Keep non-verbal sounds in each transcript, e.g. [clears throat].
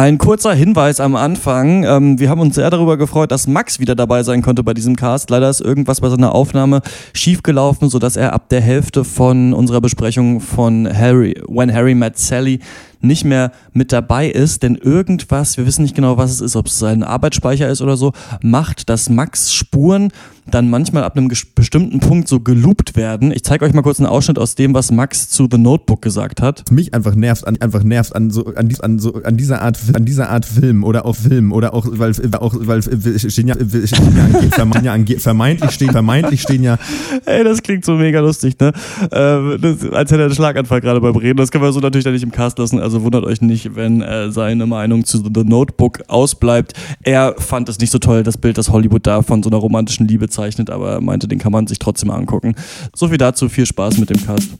Ein kurzer Hinweis am Anfang. Ähm, wir haben uns sehr darüber gefreut, dass Max wieder dabei sein konnte bei diesem Cast. Leider ist irgendwas bei seiner Aufnahme schiefgelaufen, sodass er ab der Hälfte von unserer Besprechung von Harry, When Harry Met Sally nicht mehr mit dabei ist, denn irgendwas, wir wissen nicht genau, was es ist, ob es sein Arbeitsspeicher ist oder so, macht, dass Max Spuren dann manchmal ab einem bestimmten Punkt so geloopt werden. Ich zeige euch mal kurz einen Ausschnitt aus dem, was Max zu The Notebook gesagt hat. Mich einfach nervt, an, einfach nervt an so an, an so an dieser Art an dieser Art Film oder auch Film oder auch weil auch weil stehen ja, stehen ja vermeintlich stehen vermeintlich stehen ja. Ey, das klingt so mega lustig, ne? Äh, das, als hätte er einen Schlaganfall gerade beim Reden. Das können wir so natürlich dann nicht im Cast lassen. Also wundert euch nicht, wenn äh, seine Meinung zu The Notebook ausbleibt. Er fand es nicht so toll, das Bild, das Hollywood da von so einer romantischen Liebe zeigt gezeichnet, aber er meinte, den kann man sich trotzdem angucken. So viel dazu, viel Spaß mit dem Cast.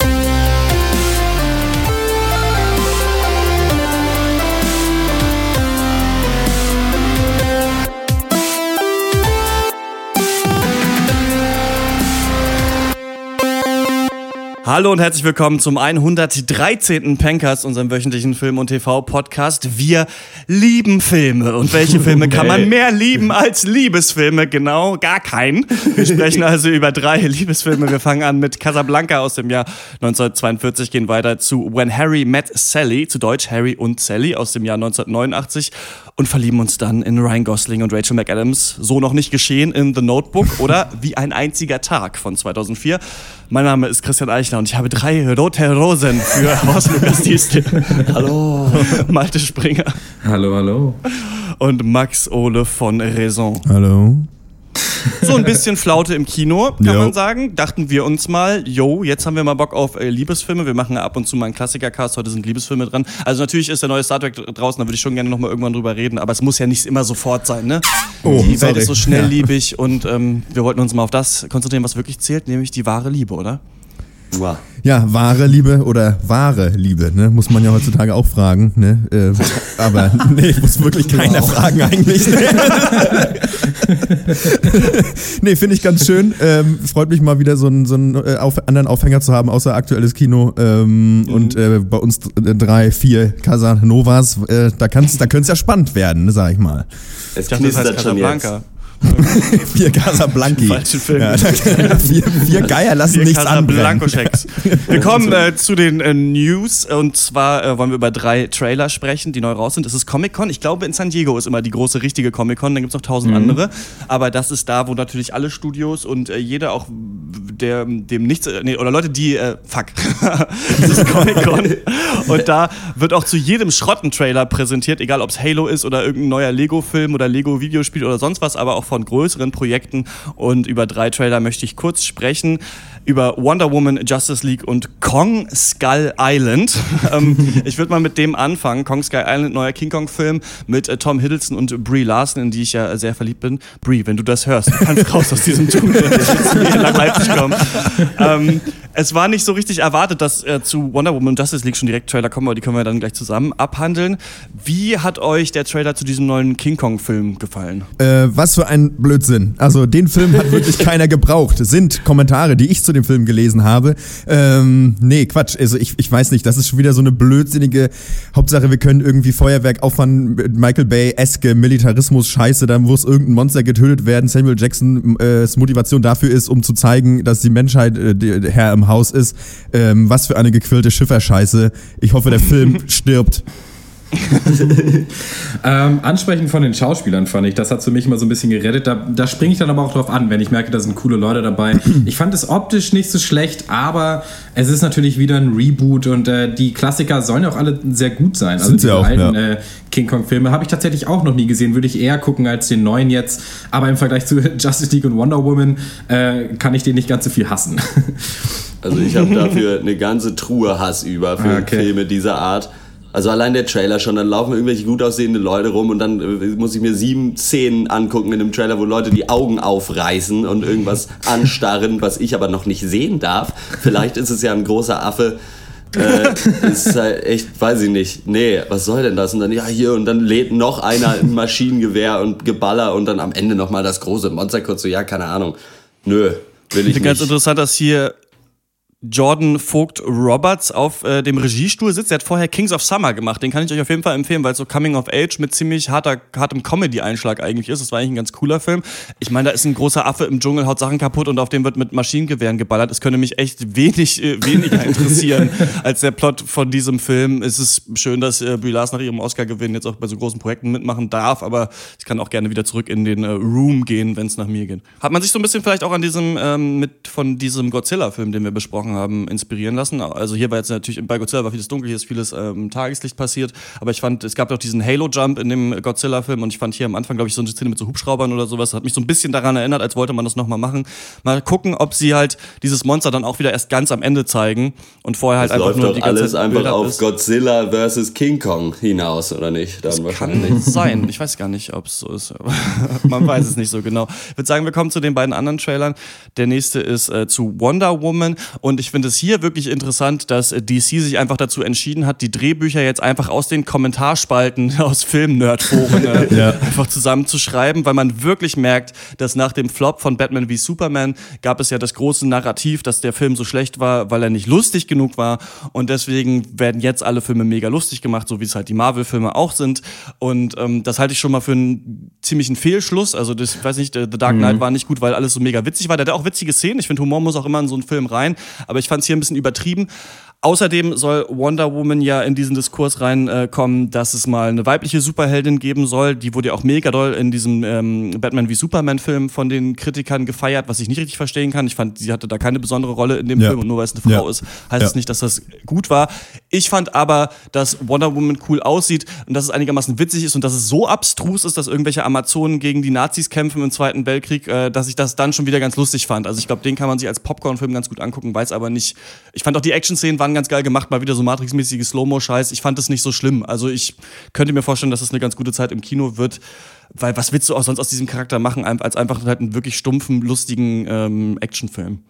Hallo und herzlich willkommen zum 113. Pencast, unserem wöchentlichen Film- und TV-Podcast. Wir lieben Filme. Und welche Filme kann man [laughs] mehr lieben als Liebesfilme? Genau, gar keinen. Wir sprechen also über drei Liebesfilme. Wir fangen an mit Casablanca aus dem Jahr 1942, gehen weiter zu When Harry Met Sally, zu Deutsch Harry und Sally aus dem Jahr 1989 und verlieben uns dann in Ryan Gosling und Rachel McAdams. So noch nicht geschehen in The Notebook oder Wie ein einziger Tag von 2004. Mein Name ist Christian Eichner und ich habe drei rote Rosen für Horst Lukas Diestel. hallo. Malte Springer. Hallo, hallo. Und Max Ole von Raison. Hallo. So ein bisschen Flaute im Kino, kann jo. man sagen. Dachten wir uns mal, yo, jetzt haben wir mal Bock auf äh, Liebesfilme. Wir machen ab und zu mal einen Klassiker-Cast, heute sind Liebesfilme dran. Also natürlich ist der neue Star Trek draußen, da würde ich schon gerne nochmal irgendwann drüber reden, aber es muss ja nicht immer sofort sein, ne? Oh, die Welt ist so schnellliebig ja. und ähm, wir wollten uns mal auf das konzentrieren, was wirklich zählt, nämlich die wahre Liebe, oder? Wow. Ja, wahre Liebe oder wahre Liebe, ne? muss man ja heutzutage auch fragen. Ne? Äh, aber [laughs] nee, muss wirklich keiner wow. fragen eigentlich. [laughs] nee, finde ich ganz schön. Ähm, freut mich mal wieder so einen, so einen äh, auf, anderen Aufhänger zu haben, außer aktuelles Kino. Ähm, mhm. Und äh, bei uns drei, vier Casanovas, äh, da, da könnte es ja spannend werden, ne, sag ich mal. Es knistert schon jetzt. [laughs] vier Casablanki. Falschen Film. Ja, [laughs] vier, vier Geier lassen vier nichts anbrennen. [laughs] Wir kommen äh, zu den äh, News und zwar äh, wollen wir über drei Trailer sprechen, die neu raus sind. Es ist Comic-Con. Ich glaube, in San Diego ist immer die große, richtige Comic-Con. Dann gibt es noch tausend mhm. andere. Aber das ist da, wo natürlich alle Studios und äh, jeder auch, der dem nichts, äh, nee, oder Leute, die, äh, fuck, das ist Comic-Con. und da wird auch zu jedem Schrotten-Trailer präsentiert, egal ob es Halo ist oder irgendein neuer Lego-Film oder Lego-Videospiel oder sonst was, aber auch von größeren Projekten und über drei Trailer möchte ich kurz sprechen. Über Wonder Woman, Justice League und Kong Skull Island. [laughs] ähm, ich würde mal mit dem anfangen. Kong Skull Island, neuer King Kong-Film mit äh, Tom Hiddleston und Brie Larson, in die ich ja sehr verliebt bin. Brie, wenn du das hörst, du kannst raus aus diesem Tunnel. [laughs] nach Leipzig kommen. Ähm, es war nicht so richtig erwartet, dass äh, zu Wonder Woman und Justice League schon direkt Trailer kommen, aber die können wir dann gleich zusammen abhandeln. Wie hat euch der Trailer zu diesem neuen King Kong-Film gefallen? Äh, was für ein Blödsinn. Also den Film hat [laughs] wirklich keiner gebraucht. Sind Kommentare, die ich zu dem Film gelesen habe. Ähm, nee, Quatsch. Also ich, ich weiß nicht, das ist schon wieder so eine blödsinnige Hauptsache, wir können irgendwie Feuerwerk auffahren, Michael Bay-eske Militarismus-Scheiße, dann muss irgendein Monster getötet werden. Samuel Jacksons äh, Motivation dafür ist, um zu zeigen, dass die Menschheit äh, Herr im Haus ist. Ähm, was für eine gequillte Schifferscheiße. Ich hoffe, der Film [laughs] stirbt. [laughs] ähm, ansprechend von den Schauspielern fand ich, das hat für mich immer so ein bisschen gerettet. Da, da springe ich dann aber auch drauf an, wenn ich merke, da sind coole Leute dabei. [clears throat] Ich fand es optisch nicht so schlecht, aber es ist natürlich wieder ein Reboot und äh, die Klassiker sollen ja auch alle sehr gut sein. Also sind die auch, alten ja. äh, King Kong-Filme habe ich tatsächlich auch noch nie gesehen, würde ich eher gucken als den neuen jetzt. Aber im Vergleich zu [laughs] Justice League und Wonder Woman äh, kann ich den nicht ganz so viel hassen. Also ich habe [laughs] dafür eine ganze Truhe Hass über für okay. Filme dieser Art. Also allein der Trailer schon, dann laufen irgendwelche gut aussehende Leute rum und dann äh, muss ich mir sieben Szenen angucken in dem Trailer, wo Leute die Augen aufreißen und irgendwas [laughs] anstarren, was ich aber noch nicht sehen darf. Vielleicht ist es ja ein großer Affe. äh, [laughs] ist halt echt, weiß ich nicht. Nee, was soll denn das? Und dann, ja, hier, und dann lädt noch einer ein Maschinengewehr und Geballer und dann am Ende nochmal das große Monster kurz so, ja, keine Ahnung. Nö, will ich, ich nicht. ganz interessant, dass hier Jordan Vogt Roberts auf äh, dem Regiestuhl sitzt. Er hat vorher Kings of Summer gemacht. Den kann ich euch auf jeden Fall empfehlen, weil es so Coming of Age mit ziemlich harter, hartem Comedy-Einschlag eigentlich ist. Das war eigentlich ein ganz cooler Film. Ich meine, da ist ein großer Affe im Dschungel, haut Sachen kaputt und auf dem wird mit Maschinengewehren geballert. Es könnte mich echt wenig äh, weniger interessieren [laughs] als der Plot von diesem Film. Es ist schön, dass äh, Brie nach ihrem Oscar-Gewinn jetzt auch bei so großen Projekten mitmachen darf, aber ich kann auch gerne wieder zurück in den äh, Room gehen, wenn es nach mir geht. Hat man sich so ein bisschen vielleicht auch an diesem ähm, mit von diesem Godzilla-Film, den wir besprochen besprochen haben, inspirieren lassen. Also hier war jetzt natürlich, bei Godzilla war vieles dunkel, hier ist vieles ähm, Tageslicht passiert. Aber ich fand, es gab doch diesen Halo-Jump in dem Godzilla-Film und ich fand hier am Anfang, glaube ich, so eine Szene mit so Hubschraubern oder sowas. Das hat mich so ein bisschen daran erinnert, als wollte man das nochmal machen. Mal gucken, ob sie halt dieses Monster dann auch wieder erst ganz am Ende zeigen und vorher halt das einfach nur die ganze alles Zeit einfach Bilder auf ist. Godzilla versus King Kong hinaus, oder nicht? Dann Kann wahrscheinlich. sein. Ich weiß gar nicht, ob es so ist. [laughs] Man weiß es nicht so genau. Ich würde sagen, wir kommen zu den beiden anderen Trailern. Der nächste ist äh, zu Wonder Woman. Und ich finde es hier wirklich interessant, dass äh, DC sich einfach dazu entschieden hat, die Drehbücher jetzt einfach aus den Kommentarspalten [laughs] aus Film-Nerd-Foren äh, Ja. einfach zusammenzuschreiben, weil man wirklich merkt, dass nach dem Flop von Batman wie Superman gab es ja das große Narrativ, dass der Film so schlecht war, weil er nicht lustig genug war. Und deswegen werden jetzt alle Filme mega lustig gemacht, so wie es halt die Marvel-Filme auch sind. Und ähm, das halte ich schon mal für einen ziemlichen Fehlschluss. Also das, ich weiß nicht, The Dark Knight war nicht gut, weil alles so mega witzig war. Der hatte auch witzige Szenen. Ich finde, Humor muss auch immer in so einen Film rein. Aber ich fand es hier ein bisschen übertrieben. Außerdem soll Wonder Woman ja in diesen Diskurs reinkommen, dass es mal eine weibliche Superheldin geben soll. Die wurde ja auch mega doll in diesem ähm, Batman wie Superman-Film von den Kritikern gefeiert, was ich nicht richtig verstehen kann. Ich fand, sie hatte da keine besondere Rolle in dem Ja. Film und nur weil es eine Frau Ja. ist, heißt Ja. es nicht, dass das gut war. Ich fand aber, dass Wonder Woman cool aussieht und dass es einigermaßen witzig ist und dass es so abstrus ist, dass irgendwelche Amazonen gegen die Nazis kämpfen im Zweiten Weltkrieg, äh, dass ich das dann schon wieder ganz lustig fand. Also ich glaube, den kann man sich als Popcorn-Film ganz gut angucken, weiß aber nicht. Ich fand auch die Action-Szenen waren ganz geil gemacht, mal wieder so Matrix-mäßige Slow-Mo-Scheiß. Ich fand es nicht so schlimm. Also ich könnte mir vorstellen, dass es eine ganz gute Zeit im Kino wird. Weil was willst du auch sonst aus diesem Charakter machen, als einfach halt einen wirklich stumpfen, lustigen ähm, Actionfilm?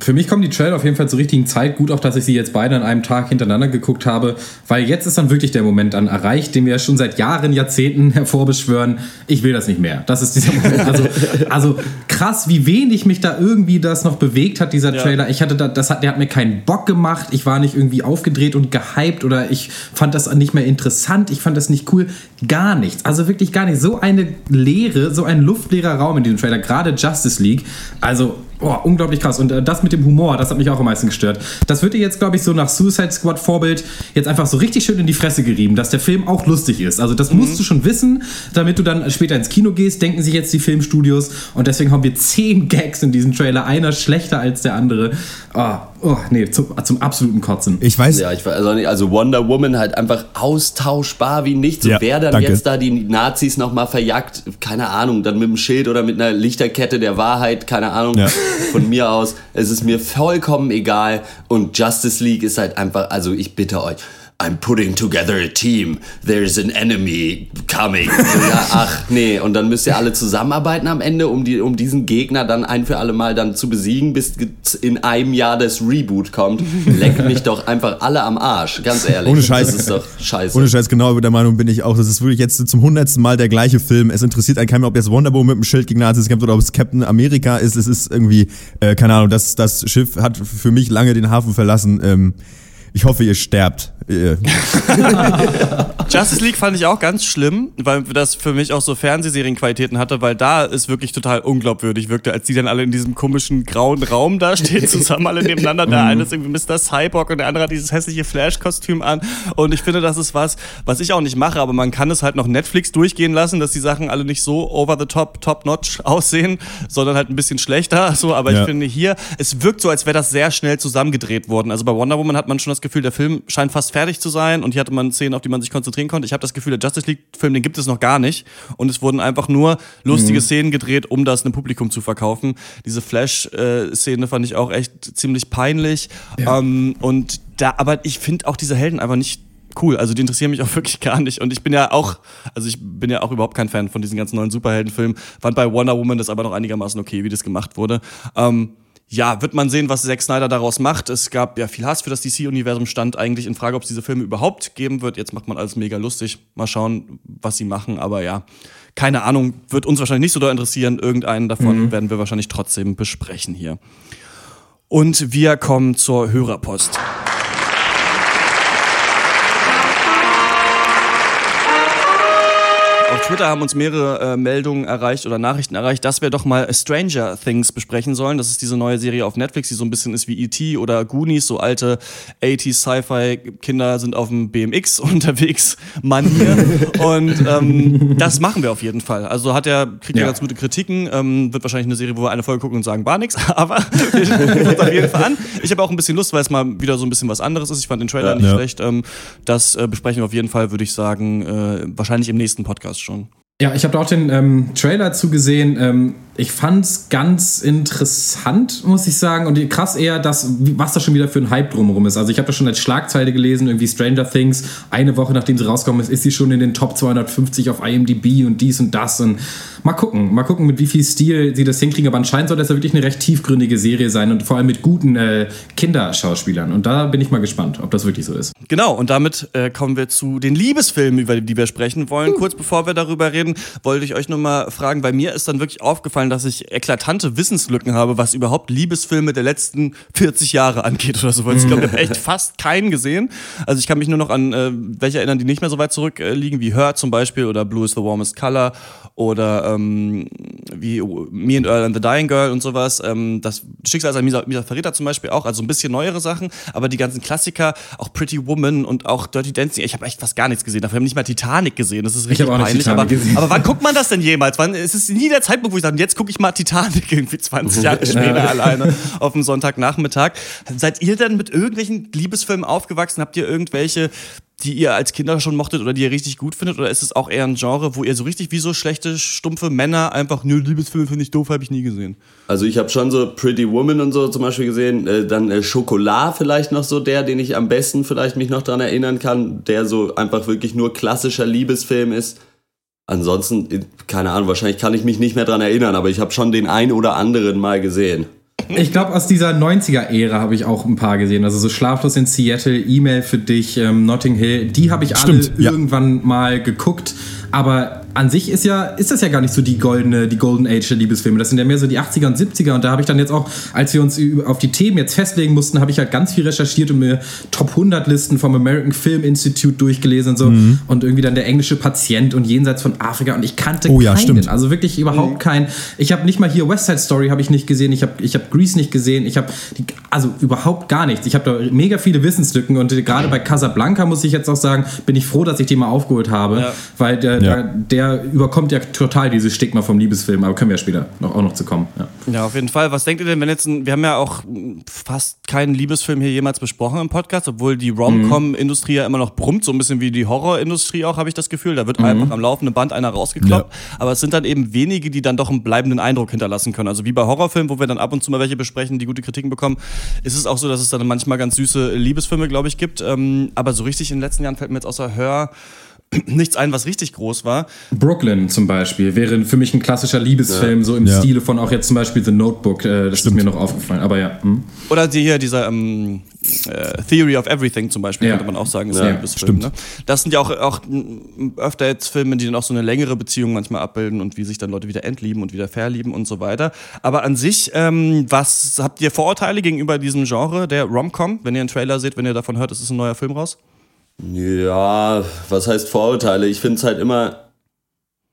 Für mich kommen die Trailer auf jeden Fall zur richtigen Zeit. Gut auch, dass ich sie jetzt beide an einem Tag hintereinander geguckt habe, weil jetzt ist dann wirklich der Moment dann erreicht, den wir ja schon seit Jahren, Jahrzehnten [laughs] hervorbeschwören. Ich will das nicht mehr. Das ist dieser Moment. Also, [laughs] also krass, wie wenig mich da irgendwie das noch bewegt hat, dieser Ja. Trailer. Ich hatte da, das hat, der hat mir keinen Bock gemacht. Ich war nicht irgendwie aufgedreht und gehypt oder ich fand das nicht mehr interessant. Ich fand das nicht cool. Gar nichts. Also wirklich gar nichts. So eine Leere, so ein luftleerer Raum in diesem Trailer. Gerade Justice League. Also Oh, unglaublich krass. Und äh, das mit dem Humor, das hat mich auch am meisten gestört. Das wird dir jetzt, glaube ich, so nach Suicide Squad Vorbild jetzt einfach so richtig schön in die Fresse gerieben, dass der Film auch lustig ist. Also das musst du schon wissen, damit du dann später ins Kino gehst, denken sich jetzt die Filmstudios. Und deswegen haben wir zehn Gags in diesem Trailer, einer schlechter als der andere. Oh, oh nee, zum, zum absoluten Kotzen. Ich weiß, Ja, ich weiß auch nicht. Also Wonder Woman halt einfach austauschbar wie nichts. Und Ja, wer dann danke. jetzt da die Nazis nochmal verjagt, keine Ahnung, dann mit dem Schild oder mit einer Lichterkette der Wahrheit, keine Ahnung, Ja. von mir aus. Es ist mir vollkommen egal. Und Justice League ist halt einfach, also ich bitte euch. I'm putting together a team. There's an enemy coming. ja, [laughs] ach nee, und dann müsst ihr alle zusammenarbeiten am Ende, um, die, um diesen Gegner dann ein für alle Mal dann zu besiegen, bis in einem Jahr das Reboot kommt. Leckt mich doch einfach alle am Arsch, ganz ehrlich. Ohne Scheiß. Das ist doch scheiße. Ohne Scheiß, genau der Meinung bin ich auch. Das ist wirklich jetzt zum hundertsten Mal der gleiche Film. Es interessiert einen keinen mehr, ob jetzt Wonder Woman mit dem Schild gegen Nazis kämpft oder ob es Captain America ist. Es ist irgendwie, äh, keine Ahnung, das, das Schiff hat für mich lange den Hafen verlassen. Ähm, ich hoffe, ihr sterbt. Äh, [laughs] Justice League fand ich auch ganz schlimm, weil das für mich auch so Fernsehserienqualitäten hatte, weil da es wirklich total unglaubwürdig wirkte, als die dann alle in diesem komischen grauen Raum da stehen, [laughs] zusammen alle nebeneinander. Der eine ist irgendwie Mr. Cyborg und der andere hat dieses hässliche Flash-Kostüm an. Und ich finde, das ist was, was ich auch nicht mache, aber man kann es halt noch Netflix durchgehen lassen, dass die Sachen alle nicht so over the top, top notch aussehen, sondern halt ein bisschen schlechter. So, aber Ja. ich finde hier, es wirkt so, als wäre das sehr schnell zusammengedreht worden. Also bei Wonder Woman hat man schon das Gefühl, der Film scheint fast fertig zu sein und hier hatte man Szenen, auf die man sich konzentrieren konnte. Ich habe das Gefühl, der Justice League-Film, den gibt es noch gar nicht. Und es wurden einfach nur lustige Szenen gedreht, um das einem Publikum zu verkaufen. Diese Flash-Szene fand ich auch echt ziemlich peinlich. Ähm, und da, aber ich finde auch diese Helden einfach nicht cool. Also die interessieren mich auch [laughs] wirklich gar nicht. Und ich bin ja auch, also ich bin ja auch überhaupt kein Fan von diesen ganzen neuen Superheldenfilmen. Fand bei Wonder Woman das aber noch einigermaßen okay, wie das gemacht wurde. Ähm, ja, wird man sehen, was Zack Snyder daraus macht. Es gab ja viel Hass für das DC-Universum, stand eigentlich in Frage, ob es diese Filme überhaupt geben wird. Jetzt macht man alles mega lustig. Mal schauen, was sie machen. Aber ja, keine Ahnung, wird uns wahrscheinlich nicht so doll interessieren. Irgendeinen davon werden wir wahrscheinlich trotzdem besprechen hier. Und wir kommen zur Hörerpost. Twitter haben uns mehrere äh, Meldungen erreicht oder Nachrichten erreicht, dass wir doch mal Stranger Things besprechen sollen. Das ist diese neue Serie auf Netflix, die so ein bisschen ist wie E.T. oder Goonies, so alte 80s Sci-Fi-Kinder sind auf dem BMX [laughs] unterwegs, Manier. Und ähm, das machen wir auf jeden Fall. Also hat er, kriegt ja. ganz gute Kritiken, ähm, wird wahrscheinlich eine Serie, wo wir eine Folge gucken und sagen, war nix, [laughs] aber wir uns auf jeden Fall an. Ich habe auch ein bisschen Lust, weil es mal wieder so ein bisschen was anderes ist. Ich fand den Trailer ja, nicht ja. schlecht. Ähm, das äh, besprechen wir auf jeden Fall, würde ich sagen, äh, wahrscheinlich im nächsten Podcast schon. Ja, ich habe auch den ähm, Trailer zugesehen. Ähm, ich fand's ganz interessant, muss ich sagen. Und krass eher, dass, was da schon wieder für ein Hype drumherum ist. Also ich habe da schon als Schlagzeile gelesen, irgendwie Stranger Things, eine Woche nachdem sie rauskommen ist, ist sie schon in den Top 250 auf IMDb und dies und das. Und mal gucken, mal gucken, mit wie viel Stil sie das hinkriegen. Aber anscheinend soll das ja wirklich eine recht tiefgründige Serie sein und vor allem mit guten äh, Kinderschauspielern. Und da bin ich mal gespannt, ob das wirklich so ist. Genau, und damit äh, kommen wir zu den Liebesfilmen, über die wir sprechen wollen. Kurz bevor wir darüber reden, wollte ich euch nur mal fragen, bei mir ist dann wirklich aufgefallen, aufgefallen, dass ich eklatante Wissenslücken habe, was überhaupt Liebesfilme der letzten 40 Jahre angeht oder so. Weil ich glaube, ich habe echt fast keinen gesehen. Also ich kann mich nur noch an äh, welche erinnern, die nicht mehr so weit zurückliegen, äh, wie Her zum Beispiel oder Blue is the Warmest Color oder ähm, wie Me and Earl and the Dying Girl und sowas. Ähm, das Schicksal als Misa, Misa Verräter zum Beispiel auch, also ein bisschen neuere Sachen, aber die ganzen Klassiker, auch Pretty Woman und auch Dirty Dancing, ich habe echt fast gar nichts gesehen. Dafür habe ich nicht mal Titanic gesehen. Das ist richtig peinlich. Aber, aber, wann guckt man das denn jemals? Wann, es ist nie der Zeitpunkt, wo ich sage, jetzt gucke ich mal Titanic irgendwie 20 Jahre [laughs] später alleine auf dem Sonntagnachmittag. Seid ihr denn mit irgendwelchen Liebesfilmen aufgewachsen? Habt ihr irgendwelche die ihr als Kinder schon mochtet oder die ihr richtig gut findet? Oder ist es auch eher ein Genre, wo ihr so richtig wie so schlechte, stumpfe Männer einfach, nö, Liebesfilme finde ich doof, habe ich nie gesehen? Also ich habe schon so Pretty Woman und so zum Beispiel gesehen. Äh, dann äh, Schokolade vielleicht noch so der, den ich am besten vielleicht mich noch dran erinnern kann, der so einfach wirklich nur klassischer Liebesfilm ist. Ansonsten, keine Ahnung, wahrscheinlich kann ich mich nicht mehr dran erinnern, aber ich habe schon den ein oder anderen mal gesehen. Ich glaube, aus dieser 90er-Ära habe ich auch ein paar gesehen. Also so Schlaflos in Seattle, E-Mail für dich, ähm, Notting Hill, die habe ich Stimmt, alle ja. irgendwann mal geguckt. Aber an sich ist ja, ist das ja gar nicht so die goldene, die Golden Age der Liebesfilme. Das sind ja mehr so die 80er und 70er. Und da habe ich dann jetzt auch, als wir uns auf die Themen jetzt festlegen mussten, habe ich halt ganz viel recherchiert und mir Top 100 Listen vom American Film Institute durchgelesen und so. Mhm. Und irgendwie dann der englische Patient und jenseits von Afrika. Und ich kannte oh, ja, keinen. Stimmt. Also wirklich überhaupt mhm. keinen. Ich habe nicht mal hier West Side Story habe ich nicht gesehen. Ich habe ich hab Grease nicht gesehen. Ich habe also überhaupt gar nichts. Ich habe da mega viele Wissenslücken. Und gerade bei Casablanca muss ich jetzt auch sagen, bin ich froh, dass ich die mal aufgeholt habe. Ja. Weil der, ja. der überkommt ja total dieses Stigma vom Liebesfilm, aber können wir ja später noch, auch noch zu kommen. Ja. ja, auf jeden Fall. Was denkt ihr denn, wenn jetzt ein, wir haben ja auch fast keinen Liebesfilm hier jemals besprochen im Podcast, obwohl die Rom-Com-Industrie ja immer noch brummt, so ein bisschen wie die Horror-Industrie auch, habe ich das Gefühl. Da wird mhm. einfach am laufenden Band einer rausgekloppt. Ja. Aber es sind dann eben wenige, die dann doch einen bleibenden Eindruck hinterlassen können. Also wie bei Horrorfilmen, wo wir dann ab und zu mal welche besprechen, die gute Kritiken bekommen, ist es auch so, dass es dann manchmal ganz süße Liebesfilme, glaube ich, gibt. Ähm, aber so richtig in den letzten Jahren fällt mir jetzt außer Hör [clears throat] nichts ein, was richtig groß war. Brooklyn zum Beispiel wäre für mich ein klassischer Liebesfilm, ja. so im ja. Stile von auch jetzt zum Beispiel The Notebook. Äh, das Stimmt. ist mir noch aufgefallen. Aber ja. Hm. Oder die hier, dieser ähm, äh, Theory of Everything zum Beispiel, ja. könnte man auch sagen, ist ein Liebesfilm. Ne? Das sind ja auch, auch öfter jetzt Filme, die dann auch so eine längere Beziehung manchmal abbilden und wie sich dann Leute wieder entlieben und wieder verlieben und so weiter. Aber an sich, ähm, was habt ihr Vorurteile gegenüber diesem Genre der Rom-Com, wenn ihr einen Trailer seht, wenn ihr davon hört, es ist ein neuer Film raus? Ja, was heißt Vorurteile? Ich finde es halt immer,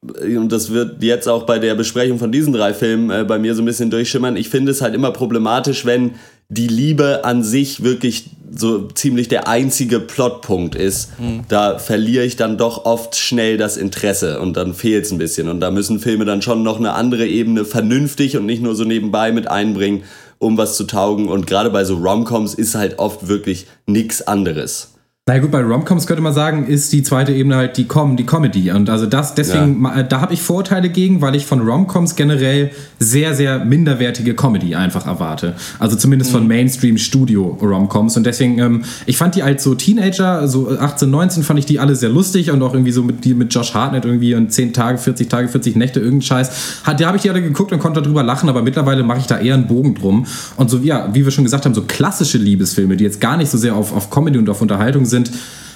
und das wird jetzt auch bei der Besprechung von diesen drei Filmen äh, bei mir so ein bisschen durchschimmern, ich finde es halt immer problematisch, wenn die Liebe an sich wirklich so ziemlich der einzige Plotpunkt ist. Mhm. Da verliere ich dann doch oft schnell das Interesse und dann fehlt es ein bisschen. Und da müssen Filme dann schon noch eine andere Ebene vernünftig und nicht nur so nebenbei mit einbringen, um was zu taugen. Und gerade bei so Romcoms ist halt oft wirklich nichts anderes. Na gut, bei Romcoms könnte man sagen, ist die zweite Ebene halt die Com, die Comedy. Und also das, deswegen, ja. da habe ich Vorurteile gegen, weil ich von Romcoms generell sehr, sehr minderwertige Comedy einfach erwarte. Also zumindest mhm. von Mainstream-Studio-Romcoms. Und deswegen, ähm, ich fand die als so Teenager, so 18, 19, fand ich die alle sehr lustig und auch irgendwie so mit, die mit Josh Hartnett irgendwie und 10 Tage, 40 Tage, 40 Nächte, irgendein Scheiß. Hat, da habe ich die alle geguckt und konnte darüber lachen, aber mittlerweile mache ich da eher einen Bogen drum. Und so, ja, wie wir schon gesagt haben, so klassische Liebesfilme, die jetzt gar nicht so sehr auf, auf Comedy und auf Unterhaltung sind, sind,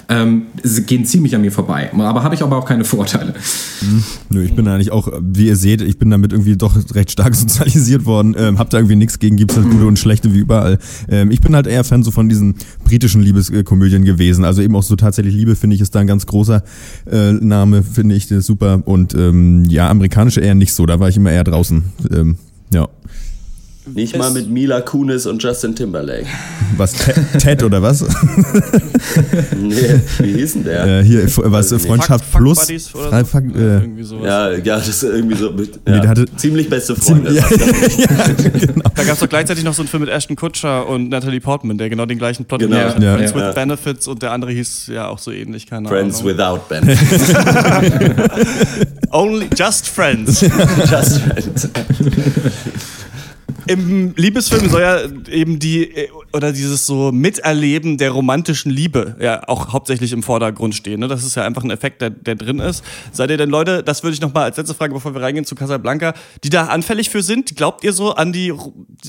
ähm, gehen ziemlich an mir vorbei. Aber habe ich aber auch keine Vorurteile. Hm, nö, ich bin eigentlich auch, wie ihr seht, ich bin damit irgendwie doch recht stark [laughs] sozialisiert worden. Ähm, hab da irgendwie nichts gegen, gibt's halt gute und schlechte wie überall. Ähm, ich bin halt eher Fan so von diesen britischen Liebeskomödien gewesen. Also eben auch so tatsächlich Liebe, finde ich, ist da ein ganz großer äh, Name, finde ich, super. Und ähm, ja, amerikanische eher nicht so, da war ich immer eher draußen. Ähm, ja. Nicht mal mit Mila Kunis und Justin Timberlake. Was, Ted oder was? [laughs] nee, wie hieß denn der? Äh, hier, was, Freundschaft Fuck, Plus? Fuck oder so? Fuck, äh, ja, ja, das ist irgendwie so. Ja, nee, der hatte, ziemlich beste Freunde. ja, [laughs] ja, genau. Da gab es doch gleichzeitig noch so einen Film mit Ashton Kutcher und Natalie Portman, der genau den gleichen Plot genau. hat. Ja. Friends with Benefits und der andere hieß ja auch so ähnlich, keine Friends Ahnung. without [laughs] Benefits. Only, just friends. just friends. Im Liebesfilm soll ja eben die oder dieses so Miterleben der romantischen Liebe ja auch hauptsächlich im Vordergrund stehen. Ne? Das ist ja einfach ein Effekt, der, der drin ist. Seid ihr denn Leute, das würde ich noch mal als letzte Frage, bevor wir reingehen zu Casablanca, die da anfällig für sind? Glaubt ihr so an die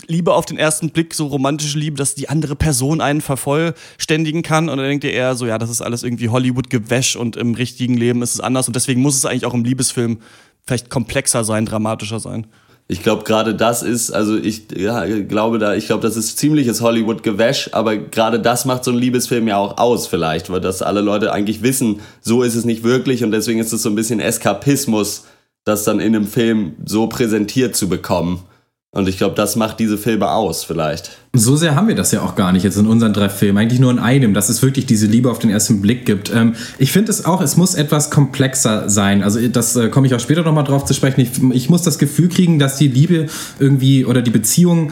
Liebe auf den ersten Blick, so romantische Liebe, dass die andere Person einen vervollständigen kann? Oder denkt ihr eher so, ja, das ist alles irgendwie Hollywood-Gewäsch und im richtigen Leben ist es anders und deswegen muss es eigentlich auch im Liebesfilm vielleicht komplexer sein, dramatischer sein? Ich glaube, gerade das ist, also ich ja, glaube da, ich glaube, das ist ziemliches Hollywood-Gewäsch, aber gerade das macht so ein Liebesfilm ja auch aus, vielleicht, weil das alle Leute eigentlich wissen, so ist es nicht wirklich und deswegen ist es so ein bisschen Eskapismus, das dann in einem Film so präsentiert zu bekommen. Und ich glaube, das macht diese Filme aus, vielleicht. So sehr haben wir das ja auch gar nicht jetzt in unseren drei Filmen. Eigentlich nur in einem, dass es wirklich diese Liebe auf den ersten Blick gibt. Ähm, ich finde es auch, es muss etwas komplexer sein. Also, das äh, komme ich auch später nochmal drauf zu sprechen. Ich, ich muss das Gefühl kriegen, dass die Liebe irgendwie oder die Beziehung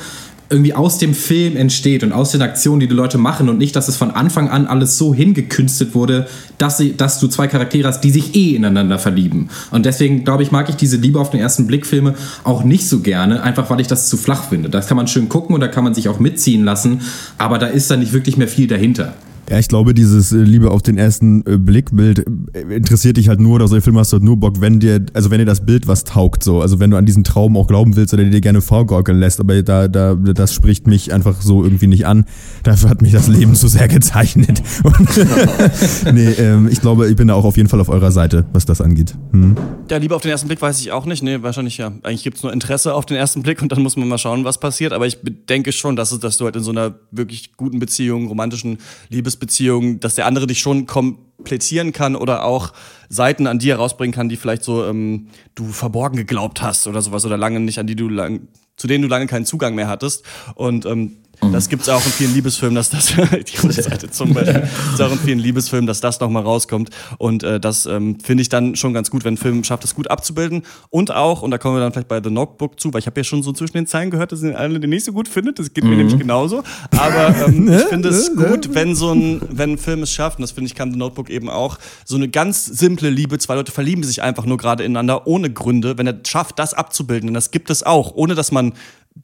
irgendwie aus dem Film entsteht und aus den Aktionen, die die Leute machen und nicht, dass es von Anfang an alles so hingekünstelt wurde, dass, sie, dass du zwei Charaktere hast, die sich eh ineinander verlieben. Und deswegen, glaube ich, mag ich diese Liebe auf den ersten Blick Filme auch nicht so gerne, einfach weil ich das zu flach finde. Das kann man schön gucken und da kann man sich auch mitziehen lassen, aber da ist dann nicht wirklich mehr viel dahinter. Ja, ich glaube, dieses äh, Liebe auf den ersten äh, Blickbild äh, interessiert dich halt nur, oder solche Filme hast du halt nur Bock, wenn dir, also wenn dir das Bild was taugt, so. Also wenn du an diesen Traum auch glauben willst oder dir gerne vorgorkeln lässt, aber da, da, das spricht mich einfach so irgendwie nicht an. Dafür hat mich das Leben zu sehr gezeichnet. [laughs] nee, ähm, ich glaube, ich bin da auch auf jeden Fall auf eurer Seite, was das angeht. Hm. Ja, Liebe auf den ersten Blick weiß ich auch nicht. Nee, wahrscheinlich ja. Eigentlich gibt's nur Interesse auf den ersten Blick und dann muss man mal schauen, was passiert. Aber ich denke schon, dass, es, dass du halt in so einer wirklich guten Beziehung, romantischen Liebes Liebesbeziehung, dass der andere dich schon komplettieren kann oder auch Seiten an dir herausbringen kann, die vielleicht so ähm, du verborgen geglaubt hast oder sowas oder lange nicht, an die du lang, zu denen du lange keinen Zugang mehr hattest. Und ähm, Mhm. Das gibt es auch in vielen Liebesfilmen, dass das, [laughs] die [laughs] Rückseite zum Beispiel, ist auch in vielen Liebesfilmen, dass das nochmal rauskommt. Und äh, das ähm, finde ich dann schon ganz gut, wenn ein Film schafft, es gut abzubilden. Und auch, und da kommen wir dann vielleicht bei The Notebook zu, weil ich habe ja schon so zwischen den Zeilen gehört, dass ihr alle den nicht so gut findet. Das geht mhm. mir nämlich genauso. Aber ähm, [laughs] ich finde es gut, wenn so ein, wenn ein Film es schafft, und das finde ich kann The Notebook eben auch, so eine ganz simple Liebe, zwei Leute verlieben sich einfach nur gerade ineinander ohne Gründe, wenn er schafft, das abzubilden. Und das gibt es auch, ohne dass man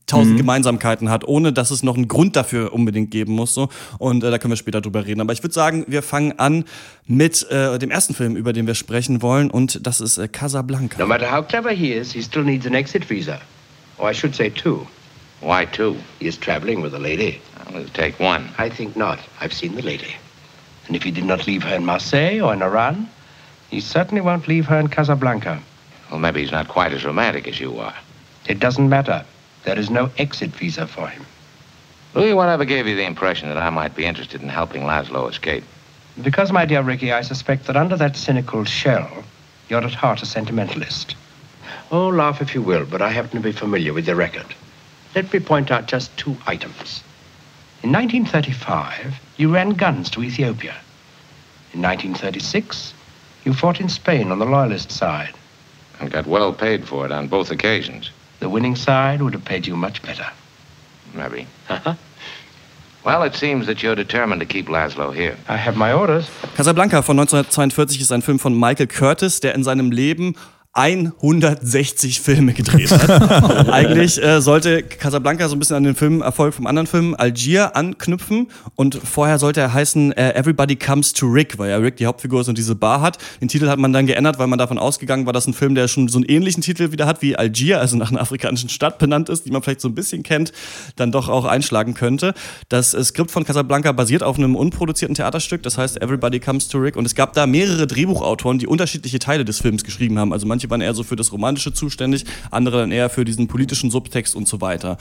tausend mhm. Gemeinsamkeiten hat, ohne dass es noch einen Grund dafür unbedingt geben muss. So. Und äh, da können wir später drüber reden. Aber ich würde sagen, wir fangen an mit äh, dem ersten Film, über den wir sprechen wollen, und das ist äh, Casablanca. No matter how clever he is, he still needs an exit visa. Or I should say two. Why two? He is traveling with a lady. I'll take one. I think not. I've seen the lady. And if he did not leave her in Marseille or in Iran, he certainly won't leave her in Casablanca. Well, maybe he's not quite as romantic as you are. It doesn't matter. There is no exit visa for him. Louis, whatever gave you the impression that I might be interested in helping Laszlo escape? Because, my dear Ricky, I suspect that under that cynical shell, you're at heart a sentimentalist. Oh, laugh if you will, but I happen to be familiar with your record. Let me point out just two items. In 1935, you ran guns to Ethiopia. In 1936, you fought in Spain on the Loyalist side. And got well paid for it on both occasions. The winning side would have paid you much better. Maybe. well, it seems that you're determined to keep Laszlo here. I have my orders. Casablanca von 1942 ist ein Film von Michael Curtis, der in seinem Leben 160 Filme gedreht hat. [laughs] Eigentlich äh, sollte Casablanca so ein bisschen an den Filmerfolg vom anderen Film Algier anknüpfen und vorher sollte er heißen äh, Everybody Comes to Rick, weil ja Rick die Hauptfigur ist und diese Bar hat. Den Titel hat man dann geändert, weil man davon ausgegangen war, dass ein Film, der schon so einen ähnlichen Titel wieder hat wie Algier, also nach einer afrikanischen Stadt benannt ist, die man vielleicht so ein bisschen kennt, dann doch auch einschlagen könnte. Das äh, Skript von Casablanca basiert auf einem unproduzierten Theaterstück, das heißt Everybody Comes to Rick und es gab da mehrere Drehbuchautoren, die unterschiedliche Teile des Films geschrieben haben. Also manche Manche waren eher so für das Romantische zuständig, andere dann eher für diesen politischen Subtext und so weiter.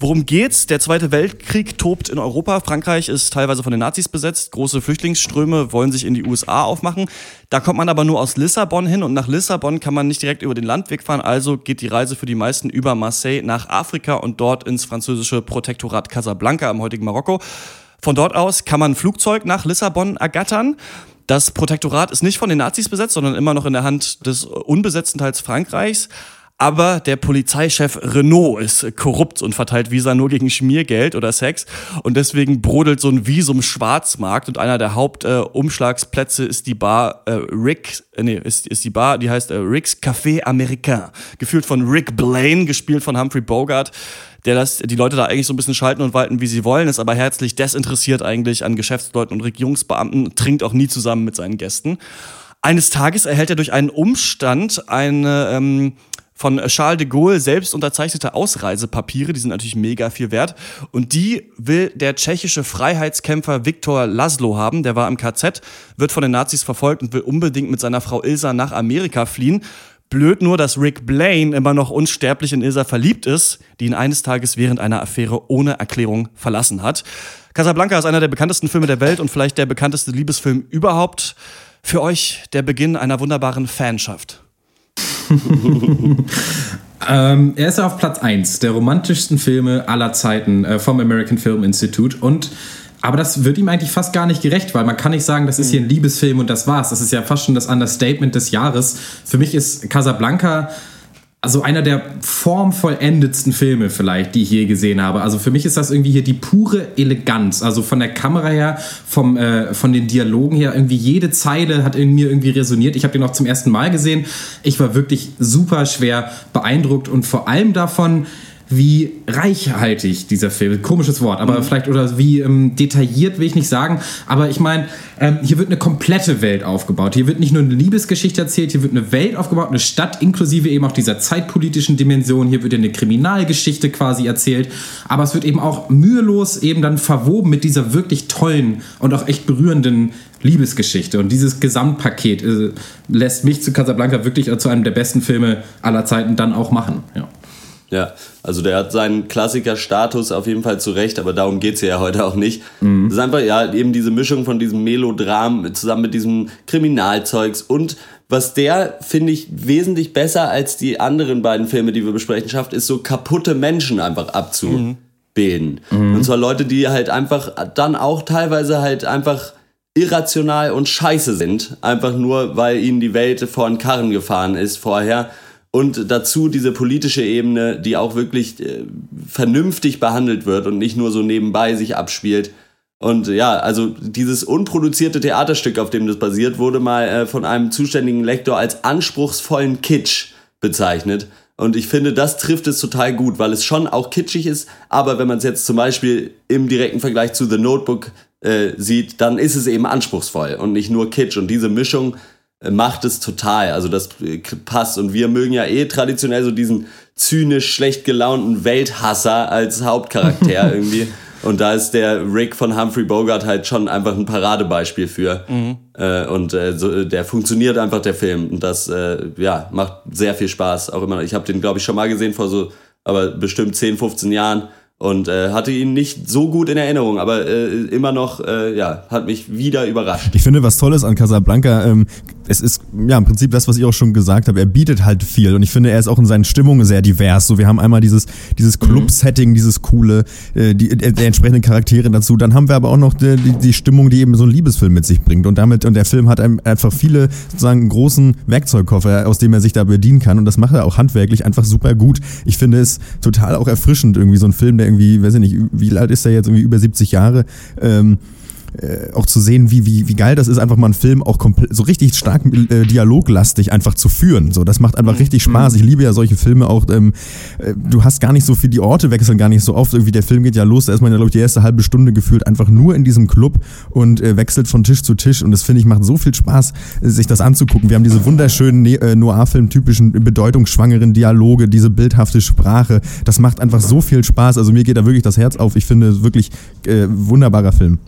Worum geht's? Der Zweite Weltkrieg tobt in Europa. Frankreich ist teilweise von den Nazis besetzt. Große Flüchtlingsströme wollen sich in die USA aufmachen. Da kommt man aber nur aus Lissabon hin und nach Lissabon kann man nicht direkt über den Landweg fahren. Also geht die Reise für die meisten über Marseille nach Afrika und dort ins französische Protektorat Casablanca im heutigen Marokko. Von dort aus kann man ein Flugzeug nach Lissabon ergattern. Das Protektorat ist nicht von den Nazis besetzt, sondern immer noch in der Hand des unbesetzten Teils Frankreichs. Aber der Polizeichef Renault ist korrupt und verteilt Visa nur gegen Schmiergeld oder Sex. Und deswegen brodelt so ein Visum-Schwarzmarkt. Und einer der Hauptumschlagsplätze äh, ist die Bar äh, Rick, äh, nee, ist, ist die Bar, die heißt äh, Rick's Café Américain. Geführt von Rick Blaine, gespielt von Humphrey Bogart der das, die Leute da eigentlich so ein bisschen schalten und walten, wie sie wollen, ist aber herzlich desinteressiert eigentlich an Geschäftsleuten und Regierungsbeamten, trinkt auch nie zusammen mit seinen Gästen. Eines Tages erhält er durch einen Umstand eine ähm, von Charles de Gaulle selbst unterzeichnete Ausreisepapiere, die sind natürlich mega viel wert. Und die will der tschechische Freiheitskämpfer Viktor Laszlo haben. Der war im KZ, wird von den Nazis verfolgt und will unbedingt mit seiner Frau Ilsa nach Amerika fliehen. Blöd nur, dass Rick Blaine immer noch unsterblich in Ilsa verliebt ist, die ihn eines Tages während einer Affäre ohne Erklärung verlassen hat. Casablanca ist einer der bekanntesten Filme der Welt und vielleicht der bekannteste Liebesfilm überhaupt. Für euch der Beginn einer wunderbaren Fanschaft. [laughs] ähm, er ist auf Platz 1 der romantischsten Filme aller Zeiten äh, vom American Film Institute und aber das wird ihm eigentlich fast gar nicht gerecht, weil man kann nicht sagen, das ist hier ein Liebesfilm und das war's. Das ist ja fast schon das Understatement des Jahres. Für mich ist Casablanca also einer der formvollendetsten Filme vielleicht, die ich je gesehen habe. Also für mich ist das irgendwie hier die pure Eleganz. Also von der Kamera her, vom, äh, von den Dialogen her, irgendwie jede Zeile hat in mir irgendwie resoniert. Ich habe den auch zum ersten Mal gesehen. Ich war wirklich super schwer beeindruckt und vor allem davon, wie reichhaltig dieser Film, komisches Wort, aber mhm. vielleicht oder wie ähm, detailliert will ich nicht sagen, aber ich meine, ähm, hier wird eine komplette Welt aufgebaut. Hier wird nicht nur eine Liebesgeschichte erzählt, hier wird eine Welt aufgebaut, eine Stadt inklusive eben auch dieser zeitpolitischen Dimension. Hier wird eine Kriminalgeschichte quasi erzählt, aber es wird eben auch mühelos eben dann verwoben mit dieser wirklich tollen und auch echt berührenden Liebesgeschichte. Und dieses Gesamtpaket äh, lässt mich zu Casablanca wirklich zu einem der besten Filme aller Zeiten dann auch machen. Ja. Ja, also der hat seinen Klassiker-Status auf jeden Fall zurecht, aber darum geht's ja heute auch nicht. Mhm. Das ist einfach, ja, eben diese Mischung von diesem Melodram zusammen mit diesem Kriminalzeugs und was der, finde ich, wesentlich besser als die anderen beiden Filme, die wir besprechen, schafft, ist so kaputte Menschen einfach abzubilden. Mhm. Und zwar Leute, die halt einfach dann auch teilweise halt einfach irrational und scheiße sind. Einfach nur, weil ihnen die Welt vor den Karren gefahren ist vorher und dazu diese politische Ebene, die auch wirklich äh, vernünftig behandelt wird und nicht nur so nebenbei sich abspielt. Und ja, also dieses unproduzierte Theaterstück, auf dem das basiert, wurde mal äh, von einem zuständigen Lektor als anspruchsvollen Kitsch bezeichnet. Und ich finde, das trifft es total gut, weil es schon auch kitschig ist, aber wenn man es jetzt zum Beispiel im direkten Vergleich zu The Notebook äh, sieht, dann ist es eben anspruchsvoll und nicht nur Kitsch. Und diese Mischung macht es total. Also das äh, passt. Und wir mögen ja eh traditionell so diesen zynisch schlecht gelaunten Welthasser als Hauptcharakter [laughs] irgendwie. Und da ist der Rick von Humphrey Bogart halt schon einfach ein Paradebeispiel für. Mhm. Äh, und äh, so, der funktioniert einfach, der Film. Und das äh, ja, macht sehr viel Spaß. Auch immer. Ich habe den, glaube ich, schon mal gesehen vor so, aber bestimmt 10, 15 Jahren und äh, hatte ihn nicht so gut in Erinnerung, aber äh, immer noch, äh, ja, hat mich wieder überrascht. Ich finde, was Tolles an Casablanca, ähm, es ist ja im Prinzip das, was ich auch schon gesagt habe. Er bietet halt viel und ich finde, er ist auch in seinen Stimmungen sehr divers. So, wir haben einmal dieses dieses mhm. Club-Setting, dieses coole, äh, die, äh, die entsprechenden Charaktere dazu. Dann haben wir aber auch noch die, die, die Stimmung, die eben so ein Liebesfilm mit sich bringt. Und damit und der Film hat einfach viele sozusagen großen Werkzeugkoffer, aus dem er sich da bedienen kann. Und das macht er auch handwerklich einfach super gut. Ich finde es total auch erfrischend irgendwie so ein Film, der irgendwie, weiß ich nicht, wie alt ist er jetzt irgendwie über 70 Jahre. Ähm, äh, auch zu sehen, wie, wie, wie geil das ist, einfach mal einen Film auch komplett so richtig stark äh, dialoglastig einfach zu führen. So, das macht einfach mhm. richtig Spaß. Ich liebe ja solche Filme auch. Ähm, äh, du hast gar nicht so viel, die Orte wechseln gar nicht so oft. Irgendwie der Film geht ja los, da ist man ja, glaube ich, die erste halbe Stunde gefühlt einfach nur in diesem Club und äh, wechselt von Tisch zu Tisch. Und das finde ich macht so viel Spaß, sich das anzugucken. Wir haben diese wunderschönen ne äh, Noir-Film-typischen bedeutungsschwangeren Dialoge, diese bildhafte Sprache. Das macht einfach so viel Spaß. Also mir geht da wirklich das Herz auf. Ich finde wirklich äh, wunderbarer Film.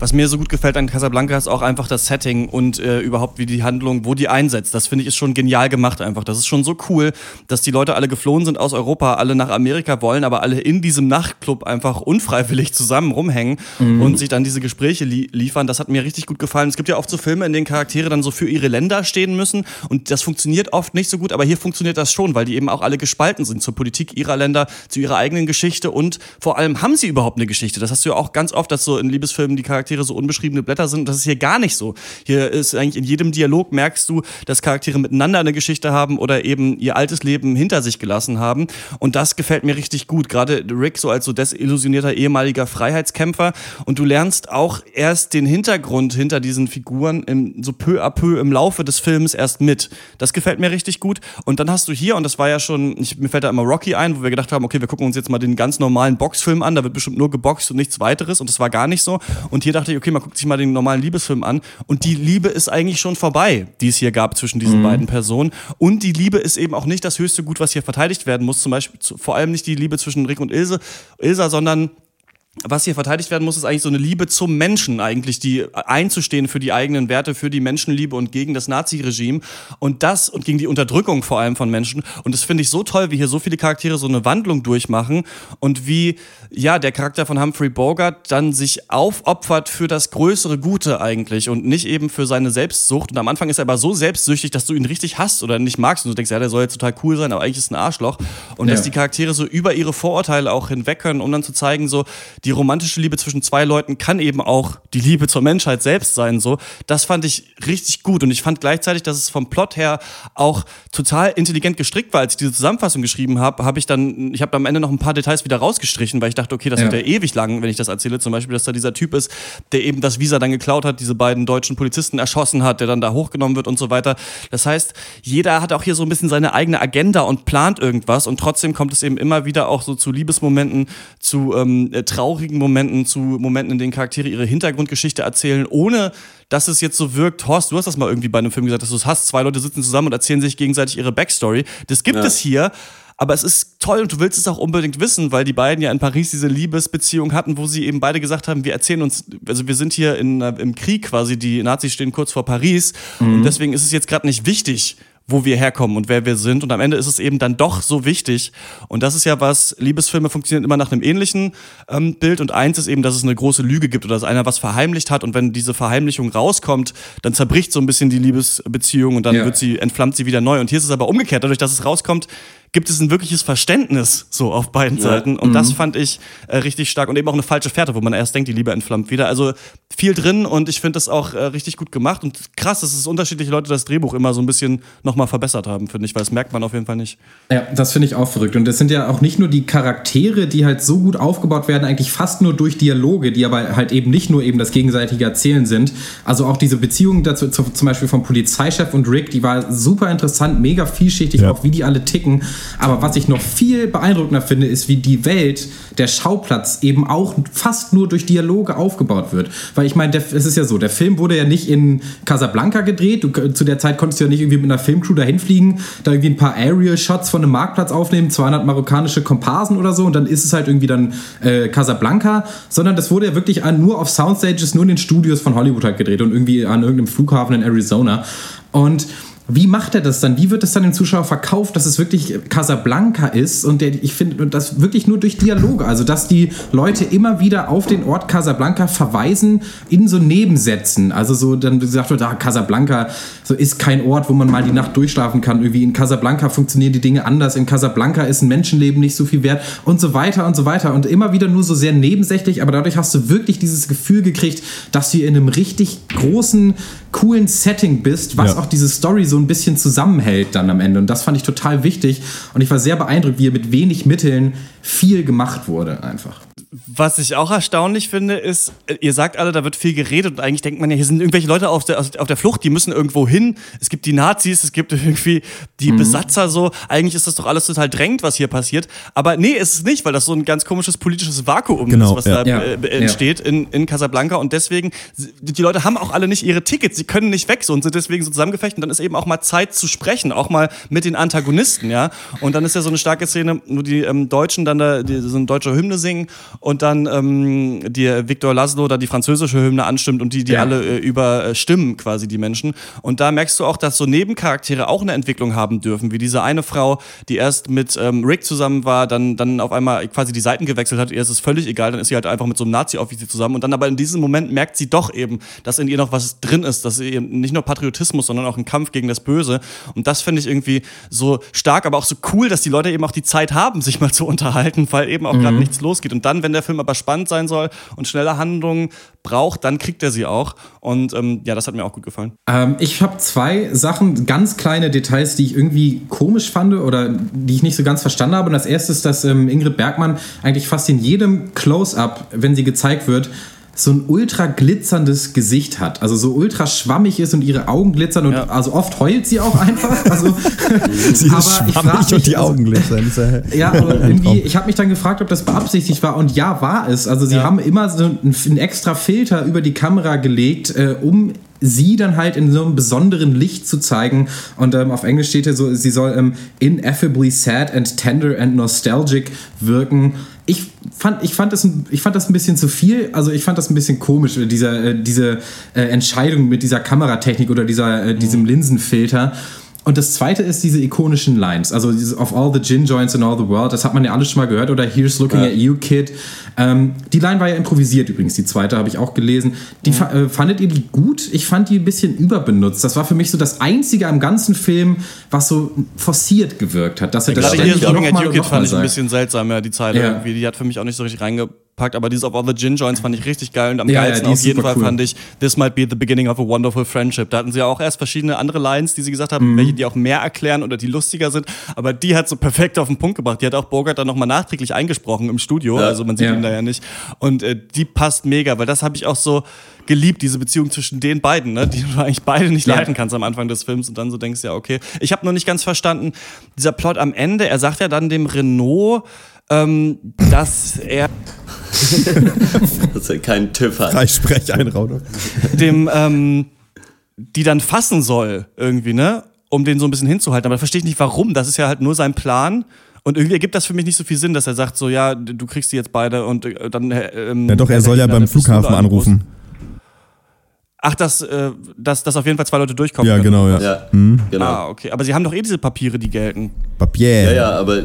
Was mir so gut gefällt an Casablanca ist auch einfach das Setting und äh, überhaupt wie die Handlung, wo die einsetzt. Das finde ich ist schon genial gemacht einfach. Das ist schon so cool, dass die Leute alle geflohen sind aus Europa, alle nach Amerika wollen, aber alle in diesem Nachtclub einfach unfreiwillig zusammen rumhängen mhm. und sich dann diese Gespräche li liefern. Das hat mir richtig gut gefallen. Es gibt ja oft so Filme, in denen Charaktere dann so für ihre Länder stehen müssen und das funktioniert oft nicht so gut, aber hier funktioniert das schon, weil die eben auch alle gespalten sind zur Politik ihrer Länder, zu ihrer eigenen Geschichte und vor allem haben sie überhaupt eine Geschichte. Das hast du ja auch ganz oft, dass so in Liebesfilmen die Charaktere Charaktere so unbeschriebene Blätter sind. Und das ist hier gar nicht so. Hier ist eigentlich in jedem Dialog merkst du, dass Charaktere miteinander eine Geschichte haben oder eben ihr altes Leben hinter sich gelassen haben. Und das gefällt mir richtig gut. Gerade Rick so als so desillusionierter ehemaliger Freiheitskämpfer. Und du lernst auch erst den Hintergrund hinter diesen Figuren im, so peu à peu im Laufe des Films erst mit. Das gefällt mir richtig gut. Und dann hast du hier, und das war ja schon, ich, mir fällt da immer Rocky ein, wo wir gedacht haben, okay, wir gucken uns jetzt mal den ganz normalen Boxfilm an, da wird bestimmt nur geboxt und nichts weiteres. Und das war gar nicht so. Und hier dachte ich, okay, man guckt sich mal den normalen Liebesfilm an und die Liebe ist eigentlich schon vorbei, die es hier gab zwischen diesen mhm. beiden Personen. Und die Liebe ist eben auch nicht das höchste Gut, was hier verteidigt werden muss. Zum Beispiel vor allem nicht die Liebe zwischen Rick und Ilse, Ilsa, sondern was hier verteidigt werden muss, ist eigentlich so eine Liebe zum Menschen eigentlich, die einzustehen für die eigenen Werte, für die Menschenliebe und gegen das Nazi-Regime und das und gegen die Unterdrückung vor allem von Menschen. Und das finde ich so toll, wie hier so viele Charaktere so eine Wandlung durchmachen und wie, ja, der Charakter von Humphrey Bogart dann sich aufopfert für das größere Gute eigentlich und nicht eben für seine Selbstsucht. Und am Anfang ist er aber so selbstsüchtig, dass du ihn richtig hasst oder nicht magst und du denkst, ja, der soll jetzt total cool sein, aber eigentlich ist ein Arschloch. Und ja. dass die Charaktere so über ihre Vorurteile auch hinweg können, um dann zu zeigen, so, die romantische Liebe zwischen zwei Leuten kann eben auch die Liebe zur Menschheit selbst sein. So, das fand ich richtig gut und ich fand gleichzeitig, dass es vom Plot her auch total intelligent gestrickt war. Als ich diese Zusammenfassung geschrieben habe, habe ich dann, ich habe am Ende noch ein paar Details wieder rausgestrichen, weil ich dachte, okay, das ja. wird ja ewig lang, wenn ich das erzähle. Zum Beispiel, dass da dieser Typ ist, der eben das Visa dann geklaut hat, diese beiden deutschen Polizisten erschossen hat, der dann da hochgenommen wird und so weiter. Das heißt, jeder hat auch hier so ein bisschen seine eigene Agenda und plant irgendwas und trotzdem kommt es eben immer wieder auch so zu Liebesmomenten, zu ähm, Trauer traurigen Momenten zu Momenten, in denen Charaktere ihre Hintergrundgeschichte erzählen, ohne dass es jetzt so wirkt. Horst, du hast das mal irgendwie bei einem Film gesagt, dass du es hast. Zwei Leute sitzen zusammen und erzählen sich gegenseitig ihre Backstory. Das gibt ja. es hier. Aber es ist toll und du willst es auch unbedingt wissen, weil die beiden ja in Paris diese Liebesbeziehung hatten, wo sie eben beide gesagt haben, wir erzählen uns, also wir sind hier in, im Krieg quasi, die Nazis stehen kurz vor Paris mhm. und deswegen ist es jetzt gerade nicht wichtig, wo wir herkommen und wer wir sind. Und am Ende ist es eben dann doch so wichtig. Und das ist ja was, Liebesfilme funktionieren immer nach einem ähnlichen ähm, Bild. Und eins ist eben, dass es eine große Lüge gibt oder dass einer was verheimlicht hat. Und wenn diese Verheimlichung rauskommt, dann zerbricht so ein bisschen die Liebesbeziehung und dann ja. wird sie, entflammt sie wieder neu. Und hier ist es aber umgekehrt. Dadurch, dass es rauskommt, gibt es ein wirkliches Verständnis so auf beiden ja. Seiten. Und mhm. das fand ich äh, richtig stark. Und eben auch eine falsche Fährte, wo man erst denkt, die Liebe entflammt wieder. Also viel drin und ich finde das auch äh, richtig gut gemacht. Und krass, dass es unterschiedliche Leute das Drehbuch immer so ein bisschen nochmal verbessert haben, finde ich, weil das merkt man auf jeden Fall nicht. Ja, das finde ich auch verrückt. Und das sind ja auch nicht nur die Charaktere, die halt so gut aufgebaut werden, eigentlich fast nur durch Dialoge, die aber halt eben nicht nur eben das gegenseitige Erzählen sind. Also auch diese Beziehung dazu, zum Beispiel vom Polizeichef und Rick, die war super interessant, mega vielschichtig, ja. auch wie die alle ticken. Aber was ich noch viel beeindruckender finde, ist, wie die Welt, der Schauplatz eben auch fast nur durch Dialoge aufgebaut wird. Weil ich meine, es ist ja so, der Film wurde ja nicht in Casablanca gedreht. Du, zu der Zeit konntest du ja nicht irgendwie mit einer Filmcrew dahin fliegen, da irgendwie ein paar Aerial-Shots von einem Marktplatz aufnehmen, 200 marokkanische Komparsen oder so und dann ist es halt irgendwie dann äh, Casablanca, sondern das wurde ja wirklich nur auf Soundstages, nur in den Studios von Hollywood halt gedreht und irgendwie an irgendeinem Flughafen in Arizona. Und wie macht er das dann? Wie wird es dann dem Zuschauer verkauft, dass es wirklich Casablanca ist und der, ich finde das wirklich nur durch Dialoge, also dass die Leute immer wieder auf den Ort Casablanca verweisen in so Nebensätzen, also so dann gesagt wird, ah, Casablanca so ist kein Ort, wo man mal die Nacht durchschlafen kann. Irgendwie in Casablanca funktionieren die Dinge anders, in Casablanca ist ein Menschenleben nicht so viel wert und so weiter und so weiter und immer wieder nur so sehr nebensächlich, aber dadurch hast du wirklich dieses Gefühl gekriegt, dass du in einem richtig großen, coolen Setting bist, was ja. auch diese Story so ein bisschen zusammenhält dann am Ende. Und das fand ich total wichtig. Und ich war sehr beeindruckt, wie mit wenig Mitteln viel gemacht wurde einfach Was ich auch erstaunlich finde, ist, ihr sagt alle, da wird viel geredet und eigentlich denkt man ja, hier sind irgendwelche Leute auf der, auf der Flucht, die müssen irgendwo hin. Es gibt die Nazis, es gibt [laughs] irgendwie die mhm. Besatzer so. Eigentlich ist das doch alles total drängend, was hier passiert. Aber nee, ist es nicht, weil das so ein ganz komisches politisches Vakuum genau, ist, was ja. da äh, entsteht ja. in, in Casablanca. Und deswegen, die Leute haben auch alle nicht ihre Tickets, sie können nicht weg so und sind deswegen so zusammengefecht. Und dann ist eben auch mal Zeit zu sprechen, auch mal mit den Antagonisten, ja. Und dann ist ja so eine starke Szene, wo die ähm, Deutschen dann da die, so eine deutsche Hymne singen und dann ähm, die Victor Laszlo da die französische Hymne anstimmt und die, die ja. alle äh, überstimmen quasi die Menschen. Und da merkst du auch, dass so Nebencharaktere auch eine Entwicklung haben dürfen, wie diese eine Frau, die erst mit ähm, Rick zusammen war, dann, dann auf einmal quasi die Seiten gewechselt hat. Ihr ist es völlig egal, dann ist sie halt einfach mit so einem Nazi-Offizier zusammen. Und dann aber in diesem Moment merkt sie doch eben, dass in ihr noch was drin ist, dass sie eben nicht nur Patriotismus, sondern auch ein Kampf gegen das Böse. Und das finde ich irgendwie so stark, aber auch so cool, dass die Leute eben auch die Zeit haben, sich mal zu unterhalten, weil eben auch mhm. gerade nichts losgeht. Und dann, wenn der Film aber spannend sein soll und schnelle Handlungen braucht, dann kriegt er sie auch. Und ähm, ja, das hat mir auch gut gefallen. Ähm, ich habe zwei Sachen, ganz kleine Details, die ich irgendwie komisch fand oder die ich nicht so ganz verstanden habe. Und das erste ist, dass ähm, Ingrid Bergmann eigentlich fast in jedem Close-up, wenn sie gezeigt wird, so ein ultra glitzerndes Gesicht hat. Also so ultra schwammig ist und ihre Augen glitzern und ja. also oft heult sie auch einfach. Also, [laughs] sie ist [laughs] aber schwammig ich und die Augen glitzern. [laughs] ja, aber irgendwie, ich habe mich dann gefragt, ob das beabsichtigt war und ja, war es. Also sie ja. haben immer so einen, einen, extra Filter über die Kamera gelegt, äh, um sie dann halt in so einem besonderen Licht zu zeigen. Und ähm, auf Englisch steht hier so, sie soll ähm, ineffably sad and tender and nostalgic wirken ich fand, ich, fand das, ich fand das ein bisschen zu viel. Also ich fand das ein bisschen komisch, diese, äh, diese äh, Entscheidung mit dieser Kameratechnik oder dieser, äh, diesem Linsenfilter. Und das zweite ist diese ikonischen Lines, also dieses Of all the gin joints in all the world, das hat man ja alles schon mal gehört, oder Here's looking ja. at you, kid. Ähm, die Line war ja improvisiert übrigens, die zweite habe ich auch gelesen. Die mhm. äh, fandet ihr die gut? Ich fand die ein bisschen überbenutzt. Das war für mich so das einzige am ganzen Film, was so forciert gewirkt hat. Dass er ja, das Gerade Here's looking at you, kid fand ich ein bisschen seltsam, ja, die Zeile ja. irgendwie. Die hat für mich auch nicht so richtig reingepasst gepackt, aber dieses of all the Gin Joints fand ich richtig geil und am ja, geilsten ja, auf jeden Fall cool. fand ich This might be the beginning of a wonderful friendship. Da hatten sie ja auch erst verschiedene andere Lines, die sie gesagt haben, mhm. welche die auch mehr erklären oder die lustiger sind, aber die hat so perfekt auf den Punkt gebracht. Die hat auch Bogart dann nochmal nachträglich eingesprochen im Studio, ja. also man sieht ihn da ja nicht und äh, die passt mega, weil das habe ich auch so geliebt, diese Beziehung zwischen den beiden, ne? die du eigentlich beide nicht leiten kannst am Anfang des Films und dann so denkst, ja, okay. Ich habe noch nicht ganz verstanden, dieser Plot am Ende, er sagt ja dann dem Renault, ähm, dass er dass er keinen TÜV hat. Freisprecheinraum. Dem, ähm, die dann fassen soll, irgendwie, ne? Um den so ein bisschen hinzuhalten. Aber da verstehe ich nicht, warum. Das ist ja halt nur sein Plan. Und irgendwie ergibt das für mich nicht so viel Sinn, dass er sagt, so, ja, du kriegst die jetzt beide und äh, dann. Äh, ähm, ja, doch, er soll ja beim Flughafen anrufen. Ach, dass, äh, dass, dass auf jeden Fall zwei Leute durchkommen. Ja, können. genau, ja. ja mhm. genau. Ah, okay. Aber sie haben doch eh diese Papiere, die gelten. Papier. Ja, ja, aber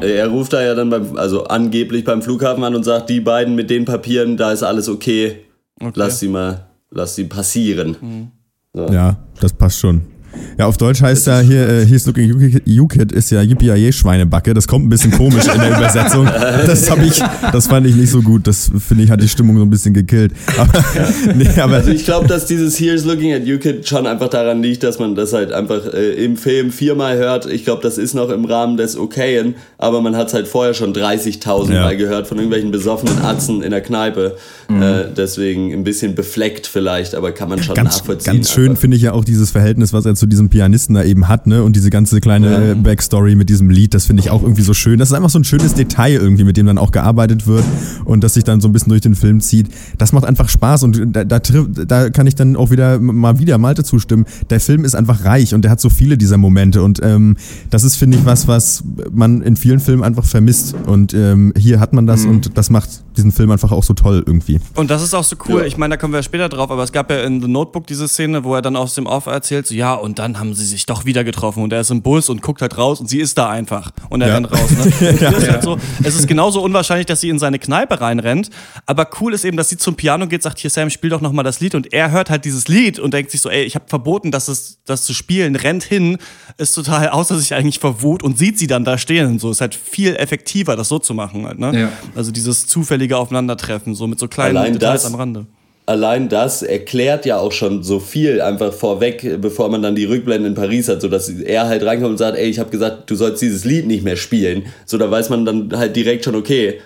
er ruft da ja dann beim, also angeblich beim Flughafen an und sagt, die beiden mit den Papieren, da ist alles okay. okay. Lass sie mal, lass sie passieren. Mhm. So. Ja, das passt schon. Ja, auf Deutsch heißt ja hier, äh, He's Looking You Kid ist ja Yippie Schweinebacke. Das kommt ein bisschen komisch in der [laughs] Übersetzung. Das habe ich, das fand ich nicht so gut. Das finde ich hat die Stimmung so ein bisschen gekillt. Aber, [laughs] nee, aber also ich glaube, dass dieses Here's Looking at You Kid schon einfach daran liegt, dass man das halt einfach äh, im Film viermal hört. Ich glaube, das ist noch im Rahmen des Okayen, aber man hat es halt vorher schon 30.000 ja. Mal gehört von irgendwelchen besoffenen Atzen in der Kneipe. Mhm. Äh, deswegen ein bisschen befleckt vielleicht, aber kann man schon ganz, nachvollziehen. Ganz schön finde ich ja auch dieses Verhältnis, was er zu diesem Pianisten da eben hat, ne? Und diese ganze kleine ja. Backstory mit diesem Lied, das finde ich auch irgendwie so schön. Das ist einfach so ein schönes Detail irgendwie, mit dem dann auch gearbeitet wird und das sich dann so ein bisschen durch den Film zieht. Das macht einfach Spaß und da, da, da kann ich dann auch wieder mal wieder Malte zustimmen. Der Film ist einfach reich und der hat so viele dieser Momente und ähm, das ist, finde ich, was, was man in vielen Filmen einfach vermisst. Und ähm, hier hat man das mhm. und das macht diesen Film einfach auch so toll irgendwie. Und das ist auch so cool. Ja. Ich meine, da kommen wir später drauf, aber es gab ja in The Notebook diese Szene, wo er dann aus dem Off erzählt, so, ja, und dann haben sie sich doch wieder getroffen und er ist im Bus und guckt halt raus und sie ist da einfach und er ja. rennt raus. Ne? [laughs] ja. ist halt so, es ist genauso unwahrscheinlich, dass sie in seine Kneipe reinrennt, aber cool ist eben, dass sie zum Piano geht, sagt, hier Sam, spiel doch nochmal das Lied und er hört halt dieses Lied und denkt sich so, ey, ich habe verboten, dass es, das zu spielen, rennt hin, ist total [laughs] außer sich eigentlich vor Wut und sieht sie dann da stehen und so. Ist halt viel effektiver, das so zu machen halt, ne? Also dieses zufällige Aufeinandertreffen, so mit so kleinen Allein Details das, am Rande allein das erklärt ja auch schon so viel einfach vorweg, bevor man dann die Rückblende in Paris hat, so dass er halt reinkommt und sagt, ey, ich habe gesagt, du sollst dieses Lied nicht mehr spielen. So, da weiß man dann halt direkt schon, okay,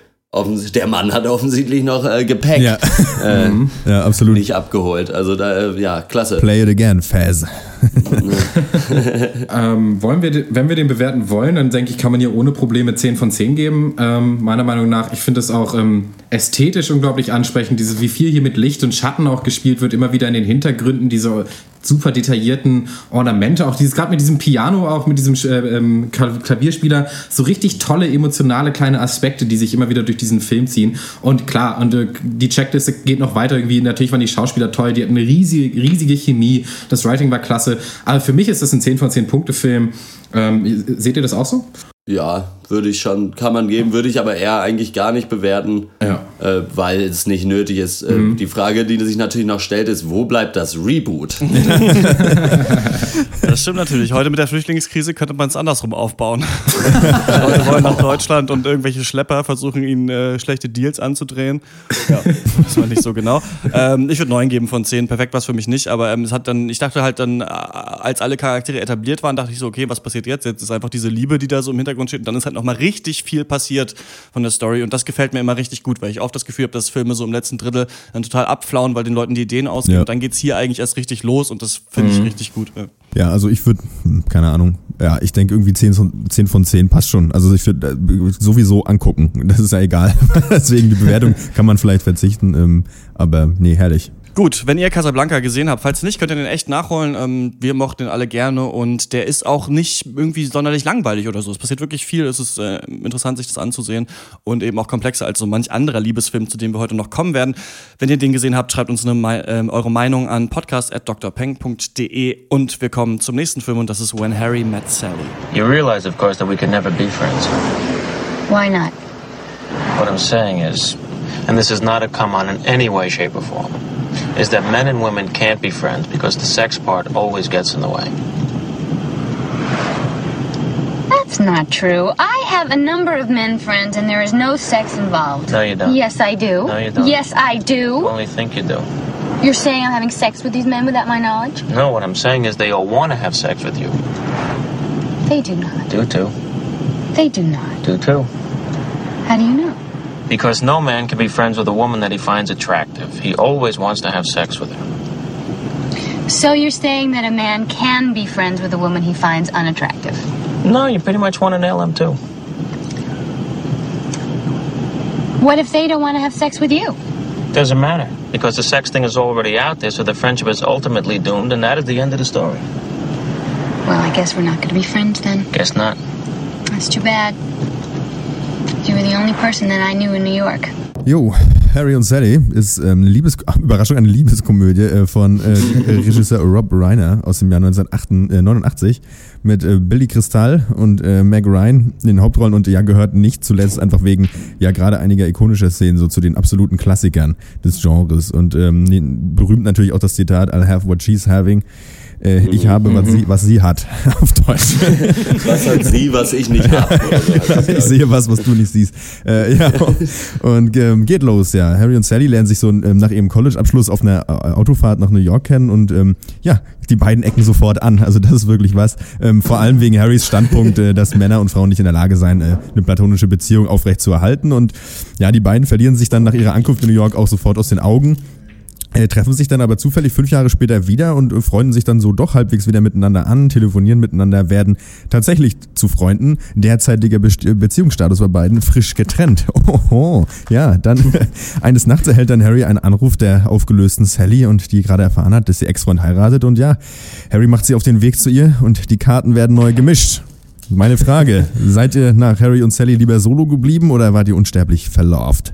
der Mann hat offensichtlich noch äh, Gepäck Ja. äh, [laughs] Ja, absolut. nicht abgeholt. Also da, äh, ja, klasse. Play it again, Faz. [laughs] Ähm, wollen wir, wenn wir den bewerten wollen, dann denke ich, kann man hier ohne Probleme 10 von 10 geben. Ähm, meiner Meinung nach, ich finde es auch ähm, ästhetisch unglaublich ansprechend, dieses, wie viel hier mit Licht und Schatten auch gespielt wird, immer wieder in den Hintergründen, diese super detaillierten Ornamente, auch dieses, gerade mit diesem Piano, auch mit diesem äh, ähm, Kla- Klavierspieler, so richtig tolle, emotionale kleine Aspekte, die sich immer wieder durch diesen Film ziehen. Und klar, und äh, die Checkliste geht noch weiter irgendwie. Natürlich waren die Schauspieler toll, die hatten eine riesige, riesige Chemie, das Writing war klasse. Aber für mich ist das ein 10 von 10 Punkte Film. Ähm, seht ihr das auch so? Ja, würde ich schon, kann man geben, würde ich aber eher eigentlich gar nicht bewerten, Ja. äh, weil es nicht nötig ist. Äh, Die Frage, die sich natürlich noch stellt, ist, wo bleibt das Reboot? [laughs] Das stimmt natürlich. Heute mit der Flüchtlingskrise könnte man es andersrum aufbauen. [laughs] Leute wollen nach Deutschland und irgendwelche Schlepper versuchen ihnen äh, schlechte Deals anzudrehen. Ja, das war nicht so genau. Ähm, ich würde neun geben von zehn. Perfekt war es für mich nicht, aber ähm, es hat dann, ich dachte halt dann, äh, als alle Charaktere etabliert waren, dachte ich so, okay, was passiert jetzt? Jetzt ist einfach diese Liebe, die da so im Hintergrund steht. Und dann ist halt nochmal richtig viel passiert von der Story. Und das gefällt mir immer richtig gut, weil ich oft das Gefühl habe, dass Filme so im letzten Drittel dann total abflauen, weil den Leuten die Ideen ausgehen. Ja. Und dann geht's hier eigentlich erst richtig los und das finde ich richtig gut. Ja. Ja, also ich würde, keine Ahnung, ja, ich denke irgendwie 10 von, 10 von 10 passt schon. Also ich würde äh, sowieso angucken. [laughs] Das ist ja egal. [laughs] Deswegen die Bewertung kann man vielleicht verzichten. Ähm, aber nee, herrlich. Gut, wenn ihr Casablanca gesehen habt, falls nicht, könnt ihr den echt nachholen. Ähm, wir mochten den alle gerne und der ist auch nicht irgendwie sonderlich langweilig oder so. Es passiert wirklich viel. Es ist äh, interessant, sich das anzusehen und eben auch komplexer als so manch anderer Liebesfilm, zu dem wir heute noch kommen werden. Wenn ihr den gesehen habt, schreibt uns eine, ähm, eure Meinung an podcast.drpeng.de und wir kommen zum nächsten Film und das ist When Harry Met Sally. You realize, of course, that we can never be friends. Why not? What I'm saying is, and this is not a come on in any way, shape, or form, is that men and women can't be friends because the sex part always gets in the way. That's not true. I have a number of men friends and there is no sex involved. No, you don't. Yes, I do. No, you don't. Yes, I You do. only think you do. You're saying I'm having sex with these men without my knowledge? No, what I'm saying is they all want to have sex with you. They do not. Do too. They do not. Do too. How do you know? Because no man can be friends with a woman that he finds attractive. He always wants to have sex with her. So you're saying that a man can be friends with a woman he finds unattractive? No, you pretty much want to nail him too. What if they don't want to have sex with you? Doesn't matter. Because the sex thing is already out there, so the friendship is ultimately doomed, and that is the end of the story. Well, I guess we're not going to be friends then. Guess not. That's too bad. Were the only person that I knew in New York. Jo, Harry und Sally ist ähm, eine Liebes Überraschung, eine Liebeskomödie äh, von äh, [laughs] Regisseur Rob Reiner aus dem Jahr 1989 mit äh, Billy Crystal und äh, Meg Ryan in den Hauptrollen und ja gehört nicht zuletzt einfach wegen ja gerade einiger ikonischer Szenen so zu den absoluten Klassikern des Genres und ähm, berühmt natürlich auch das Zitat I'll have what she's having. Äh, ich habe, was sie, was sie hat, [laughs] auf Deutsch. [laughs] Was hat sie, was ich nicht habe? [laughs] ich sehe was, was du nicht siehst. Äh, ja, und ähm, geht los, ja. Harry und Sally lernen sich so ähm, nach ihrem College-Abschluss auf einer äh, Autofahrt nach New York kennen und ähm, ja, die beiden ecken sofort an. Also das ist wirklich was. Ähm, vor allem wegen Harrys Standpunkt, äh, dass Männer und Frauen nicht in der Lage seien, äh, eine platonische Beziehung aufrecht zu erhalten. Und ja, die beiden verlieren sich dann nach ihrer Ankunft in New York auch sofort aus den Augen. Äh, treffen sich dann aber zufällig fünf Jahre später wieder und äh, freunden sich dann so doch halbwegs wieder miteinander an, telefonieren miteinander, werden tatsächlich zu Freunden. Derzeitiger Be Beziehungsstatus bei beiden frisch getrennt. [laughs] Oho, ja, dann [laughs] eines Nachts erhält dann Harry einen Anruf der aufgelösten Sally und die gerade erfahren hat, dass sie Ex-Freund heiratet und ja, Harry macht sie auf den Weg zu ihr und die Karten werden neu gemischt. Meine Frage, seid ihr nach Harry und Sally lieber solo geblieben oder wart ihr unsterblich verloved?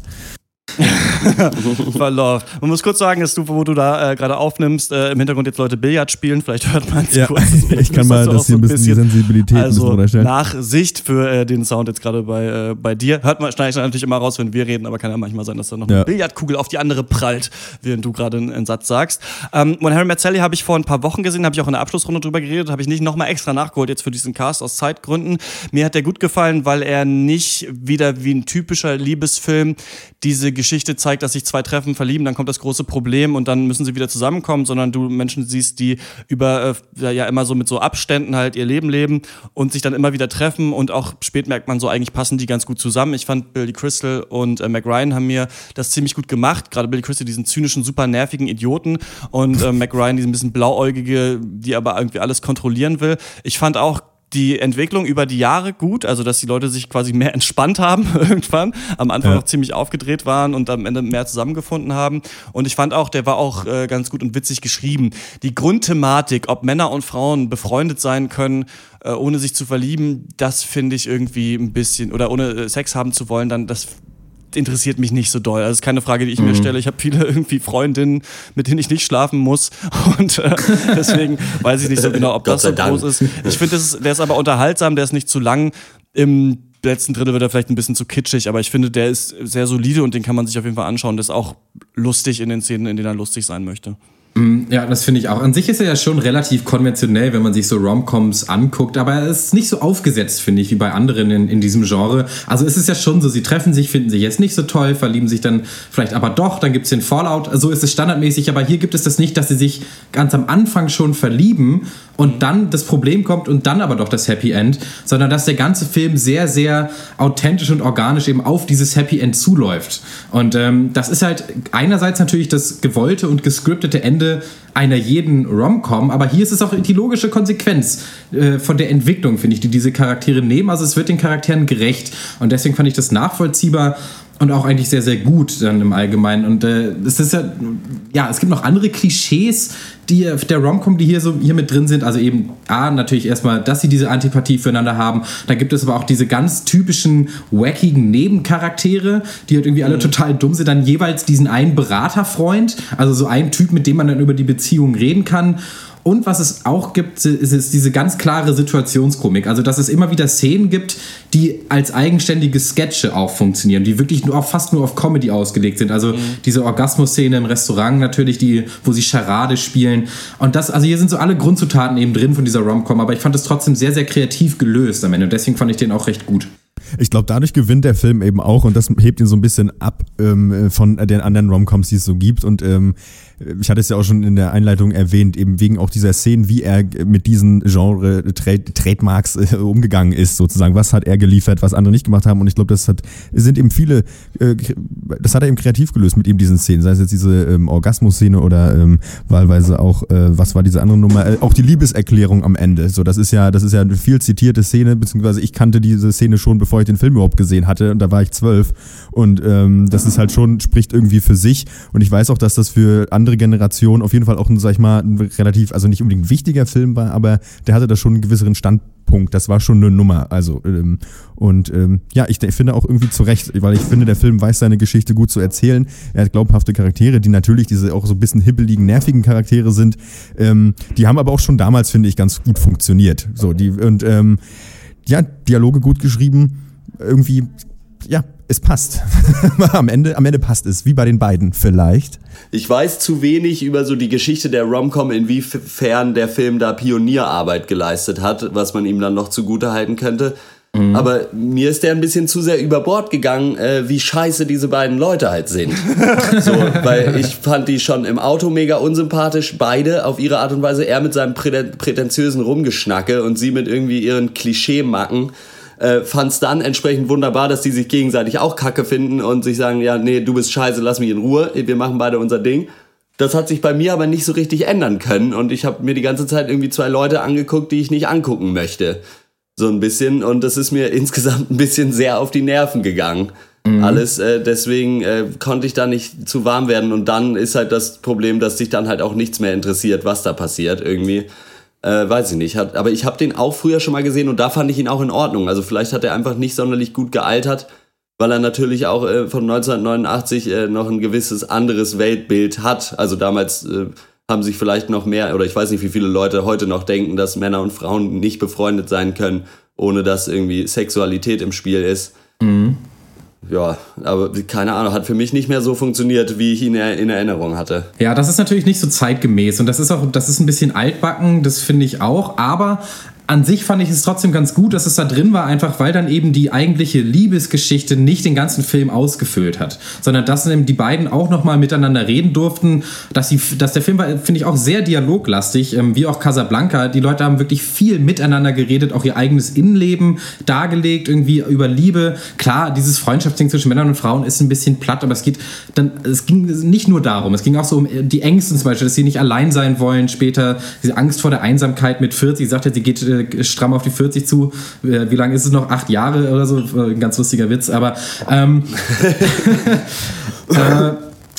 [laughs] Verlauf. Man muss kurz sagen, dass du, wo du da äh, gerade aufnimmst, äh, im Hintergrund jetzt Leute Billard spielen. Vielleicht hört man es Ja, kurz. [laughs] ich kann mal Das ist das hier ein bisschen die Sensibilität ein bisschen Also runterstellen. Nachsicht für äh, den Sound jetzt gerade bei, äh, bei dir. Hört man, schneide ich natürlich immer raus, wenn wir reden, aber kann ja manchmal sein, dass da noch Ja. eine Billardkugel auf die andere prallt, während du gerade einen, einen Satz sagst. Ähm, When Harry Sally habe ich vor ein paar Wochen gesehen, habe ich auch in der Abschlussrunde drüber geredet, habe ich nicht nochmal extra nachgeholt jetzt für diesen Cast aus Zeitgründen. Mir hat der gut gefallen, weil er nicht wieder wie ein typischer Liebesfilm diese Geschichte zeigt, zeigt, dass sich zwei treffen, verlieben, dann kommt das große Problem und dann müssen sie wieder zusammenkommen, sondern du Menschen siehst, die über äh, ja immer so mit so Abständen halt ihr Leben leben und sich dann immer wieder treffen und auch spät merkt man so, eigentlich passen die ganz gut zusammen. Ich fand Billy Crystal und äh, Mac Ryan haben mir das ziemlich gut gemacht. Gerade Billy Crystal, diesen zynischen, super nervigen Idioten und äh, Mac Ryan, diesen bisschen blauäugige, die aber irgendwie alles kontrollieren will. Ich fand auch die Entwicklung über die Jahre gut, also dass die Leute sich quasi mehr [laughs] entspannt haben [laughs] irgendwann, am Anfang ja. noch ziemlich aufgedreht waren und am Ende mehr zusammengefunden haben. Und ich fand auch, der war auch äh, ganz gut und witzig geschrieben. Die Grundthematik, ob Männer und Frauen befreundet sein können, äh, ohne sich zu verlieben, das finde ich irgendwie ein bisschen, oder ohne äh, Sex haben zu wollen, dann das interessiert mich nicht so doll. Also ist keine Frage, die ich mhm. mir stelle. Ich habe viele [laughs] irgendwie Freundinnen, mit denen ich nicht schlafen muss. [laughs] Und äh, deswegen weiß ich nicht so genau, ob das so Dank. groß ist. Ich finde, der ist aber unterhaltsam, der ist nicht zu lang. Im letzten Drittel wird er vielleicht ein bisschen zu kitschig, aber ich finde, der ist sehr solide und den kann man sich auf jeden Fall anschauen. Der ist auch lustig in den Szenen, in denen er lustig sein möchte. Mm, ja, das finde ich auch. An sich ist er ja schon relativ konventionell, wenn man sich so Romcoms anguckt, aber er ist nicht so aufgesetzt, finde ich, wie bei anderen in, in diesem Genre. Also es ist ja schon so, sie treffen sich, finden sich jetzt nicht so toll, verlieben sich dann vielleicht aber doch, dann gibt es den Fallout. So ist es standardmäßig, aber hier gibt es das nicht, dass sie sich ganz am Anfang schon verlieben und dann das Problem kommt und dann aber doch das Happy End, sondern dass der ganze Film sehr, sehr authentisch und organisch eben auf dieses Happy End zuläuft. Und ähm, das ist halt einerseits natürlich das gewollte und gescriptete Ende einer jeden Rom-Com, aber hier ist es auch die logische Konsequenz äh, von der Entwicklung, finde ich, die diese Charaktere nehmen. Also es wird den Charakteren gerecht und deswegen fand ich das nachvollziehbar und auch eigentlich sehr, sehr gut dann im Allgemeinen. Und äh, es ist ja, ja, es gibt noch andere Klischees, die der Romcom, die hier so hier mit drin sind. Also eben A, natürlich erstmal, dass sie diese Antipathie füreinander haben. Da gibt es aber auch diese ganz typischen wackigen Nebencharaktere, die halt irgendwie alle mhm. total dumm sind. Dann jeweils diesen einen Beraterfreund, also so ein Typ, mit dem man dann über die Beziehung reden kann. Und was es auch gibt, ist, ist diese ganz klare Situationskomik. Also, dass es immer wieder Szenen gibt, die als eigenständige Sketche auch funktionieren, die wirklich nur, fast nur auf Comedy ausgelegt sind. Also, mhm. diese Orgasmus-Szene im Restaurant natürlich, die, wo sie Charade spielen. Und das, also hier sind so alle Grundzutaten eben drin von dieser Rom-Com, aber ich fand es trotzdem sehr, sehr kreativ gelöst am Ende. Und deswegen fand ich den auch recht gut. Ich glaube, dadurch gewinnt der Film eben auch und das hebt ihn so ein bisschen ab ähm, von den anderen Romcoms, die es so gibt. Und ähm, ich hatte es ja auch schon in der Einleitung erwähnt, eben wegen auch dieser Szenen, wie er mit diesen Genre Trade, äh, umgegangen ist, sozusagen. Was hat er geliefert, was andere nicht gemacht haben. Und ich glaube, das hat, sind eben viele, äh, das hat er eben kreativ gelöst mit eben diesen Szenen. Sei es jetzt diese ähm, Orgasmus-Szene oder ähm, wahlweise auch, äh, was war diese andere Nummer? Äh, auch die Liebeserklärung am Ende. So, das ist ja, das ist ja eine viel zitierte Szene, beziehungsweise ich kannte diese Szene schon, bevor ich den Film überhaupt gesehen hatte. Und da war ich zwölf. Und ähm, das ist halt schon, spricht irgendwie für sich. Und ich weiß auch, dass das für andere andere Generation auf jeden Fall auch ein, sag ich mal, ein relativ, also nicht unbedingt wichtiger Film war, aber der hatte da schon einen gewisseren Standpunkt. Das war schon eine Nummer. Also, ähm, und ähm, ja, ich, ich finde auch irgendwie zu Recht, weil ich finde, der Film weiß seine Geschichte gut zu erzählen. Er hat glaubhafte Charaktere, die natürlich diese auch so ein bisschen hibbeligen, nervigen Charaktere sind. Ähm, die haben aber auch schon damals, finde ich, ganz gut funktioniert. So, die, und ähm, ja, Dialoge gut geschrieben. Irgendwie, ja, es passt. [laughs] am, Ende, am Ende passt es, wie bei den beiden vielleicht. Ich weiß zu wenig über so die Geschichte der Romcom, inwiefern der Film da Pionierarbeit geleistet hat, was man ihm dann noch zugute halten könnte. Mhm. Aber mir ist der ein bisschen zu sehr über Bord gegangen, äh, wie scheiße diese beiden Leute halt sind. [laughs] so, weil ich fand die schon im Auto mega unsympathisch, beide auf ihre Art und Weise. Er mit seinem prätentiösen Rumgeschnacke und sie mit irgendwie ihren Klischee-Macken äh, fand es dann entsprechend wunderbar, dass die sich gegenseitig auch Kacke finden und sich sagen, ja, nee, du bist scheiße, lass mich in Ruhe, wir machen beide unser Ding. Das hat sich bei mir aber nicht so richtig ändern können und ich habe mir die ganze Zeit irgendwie zwei Leute angeguckt, die ich nicht angucken möchte. So ein bisschen und das ist mir [laughs] insgesamt ein bisschen sehr auf die Nerven gegangen. Mhm. Alles, äh, deswegen äh, konnte ich da nicht zu warm werden und dann ist halt das Problem, dass sich dann halt auch nichts mehr interessiert, was da passiert irgendwie. Äh, weiß ich nicht. Hat, aber ich habe den auch früher schon mal gesehen und da fand ich ihn auch in Ordnung. Also vielleicht hat er einfach nicht sonderlich gut gealtert, weil er natürlich auch äh, von 1989 äh, noch ein gewisses anderes Weltbild hat. Also damals äh, haben sich vielleicht noch mehr, oder ich weiß nicht, wie viele Leute heute noch denken, dass Männer und Frauen nicht befreundet sein können, ohne dass irgendwie Sexualität im Spiel ist. Mhm ja, aber keine Ahnung, hat für mich nicht mehr so funktioniert, wie ich ihn in Erinnerung hatte. Ja, das ist natürlich nicht so zeitgemäß und das ist auch, das ist ein bisschen altbacken, das finde ich auch, aber an sich fand ich es trotzdem ganz gut, dass es da drin war, einfach weil dann eben die eigentliche Liebesgeschichte nicht den ganzen Film ausgefüllt hat, sondern dass die beiden auch nochmal miteinander reden durften, dass, sie, dass der Film war, finde ich, auch sehr dialoglastig, ähm, wie auch Casablanca. Die Leute haben wirklich viel miteinander geredet, auch ihr eigenes Innenleben dargelegt, irgendwie über Liebe. Klar, dieses Freundschaftsding zwischen Männern und Frauen ist ein bisschen platt, aber es geht dann, es ging nicht nur darum, es ging auch so um die Ängste zum Beispiel, dass sie nicht allein sein wollen später, diese Angst vor der Einsamkeit mit 40, sie sagt ja, sie geht äh, stramm auf die 40 zu, äh, wie lange ist es noch? Acht Jahre oder so, ein ganz lustiger Witz, aber ähm, [laughs] äh,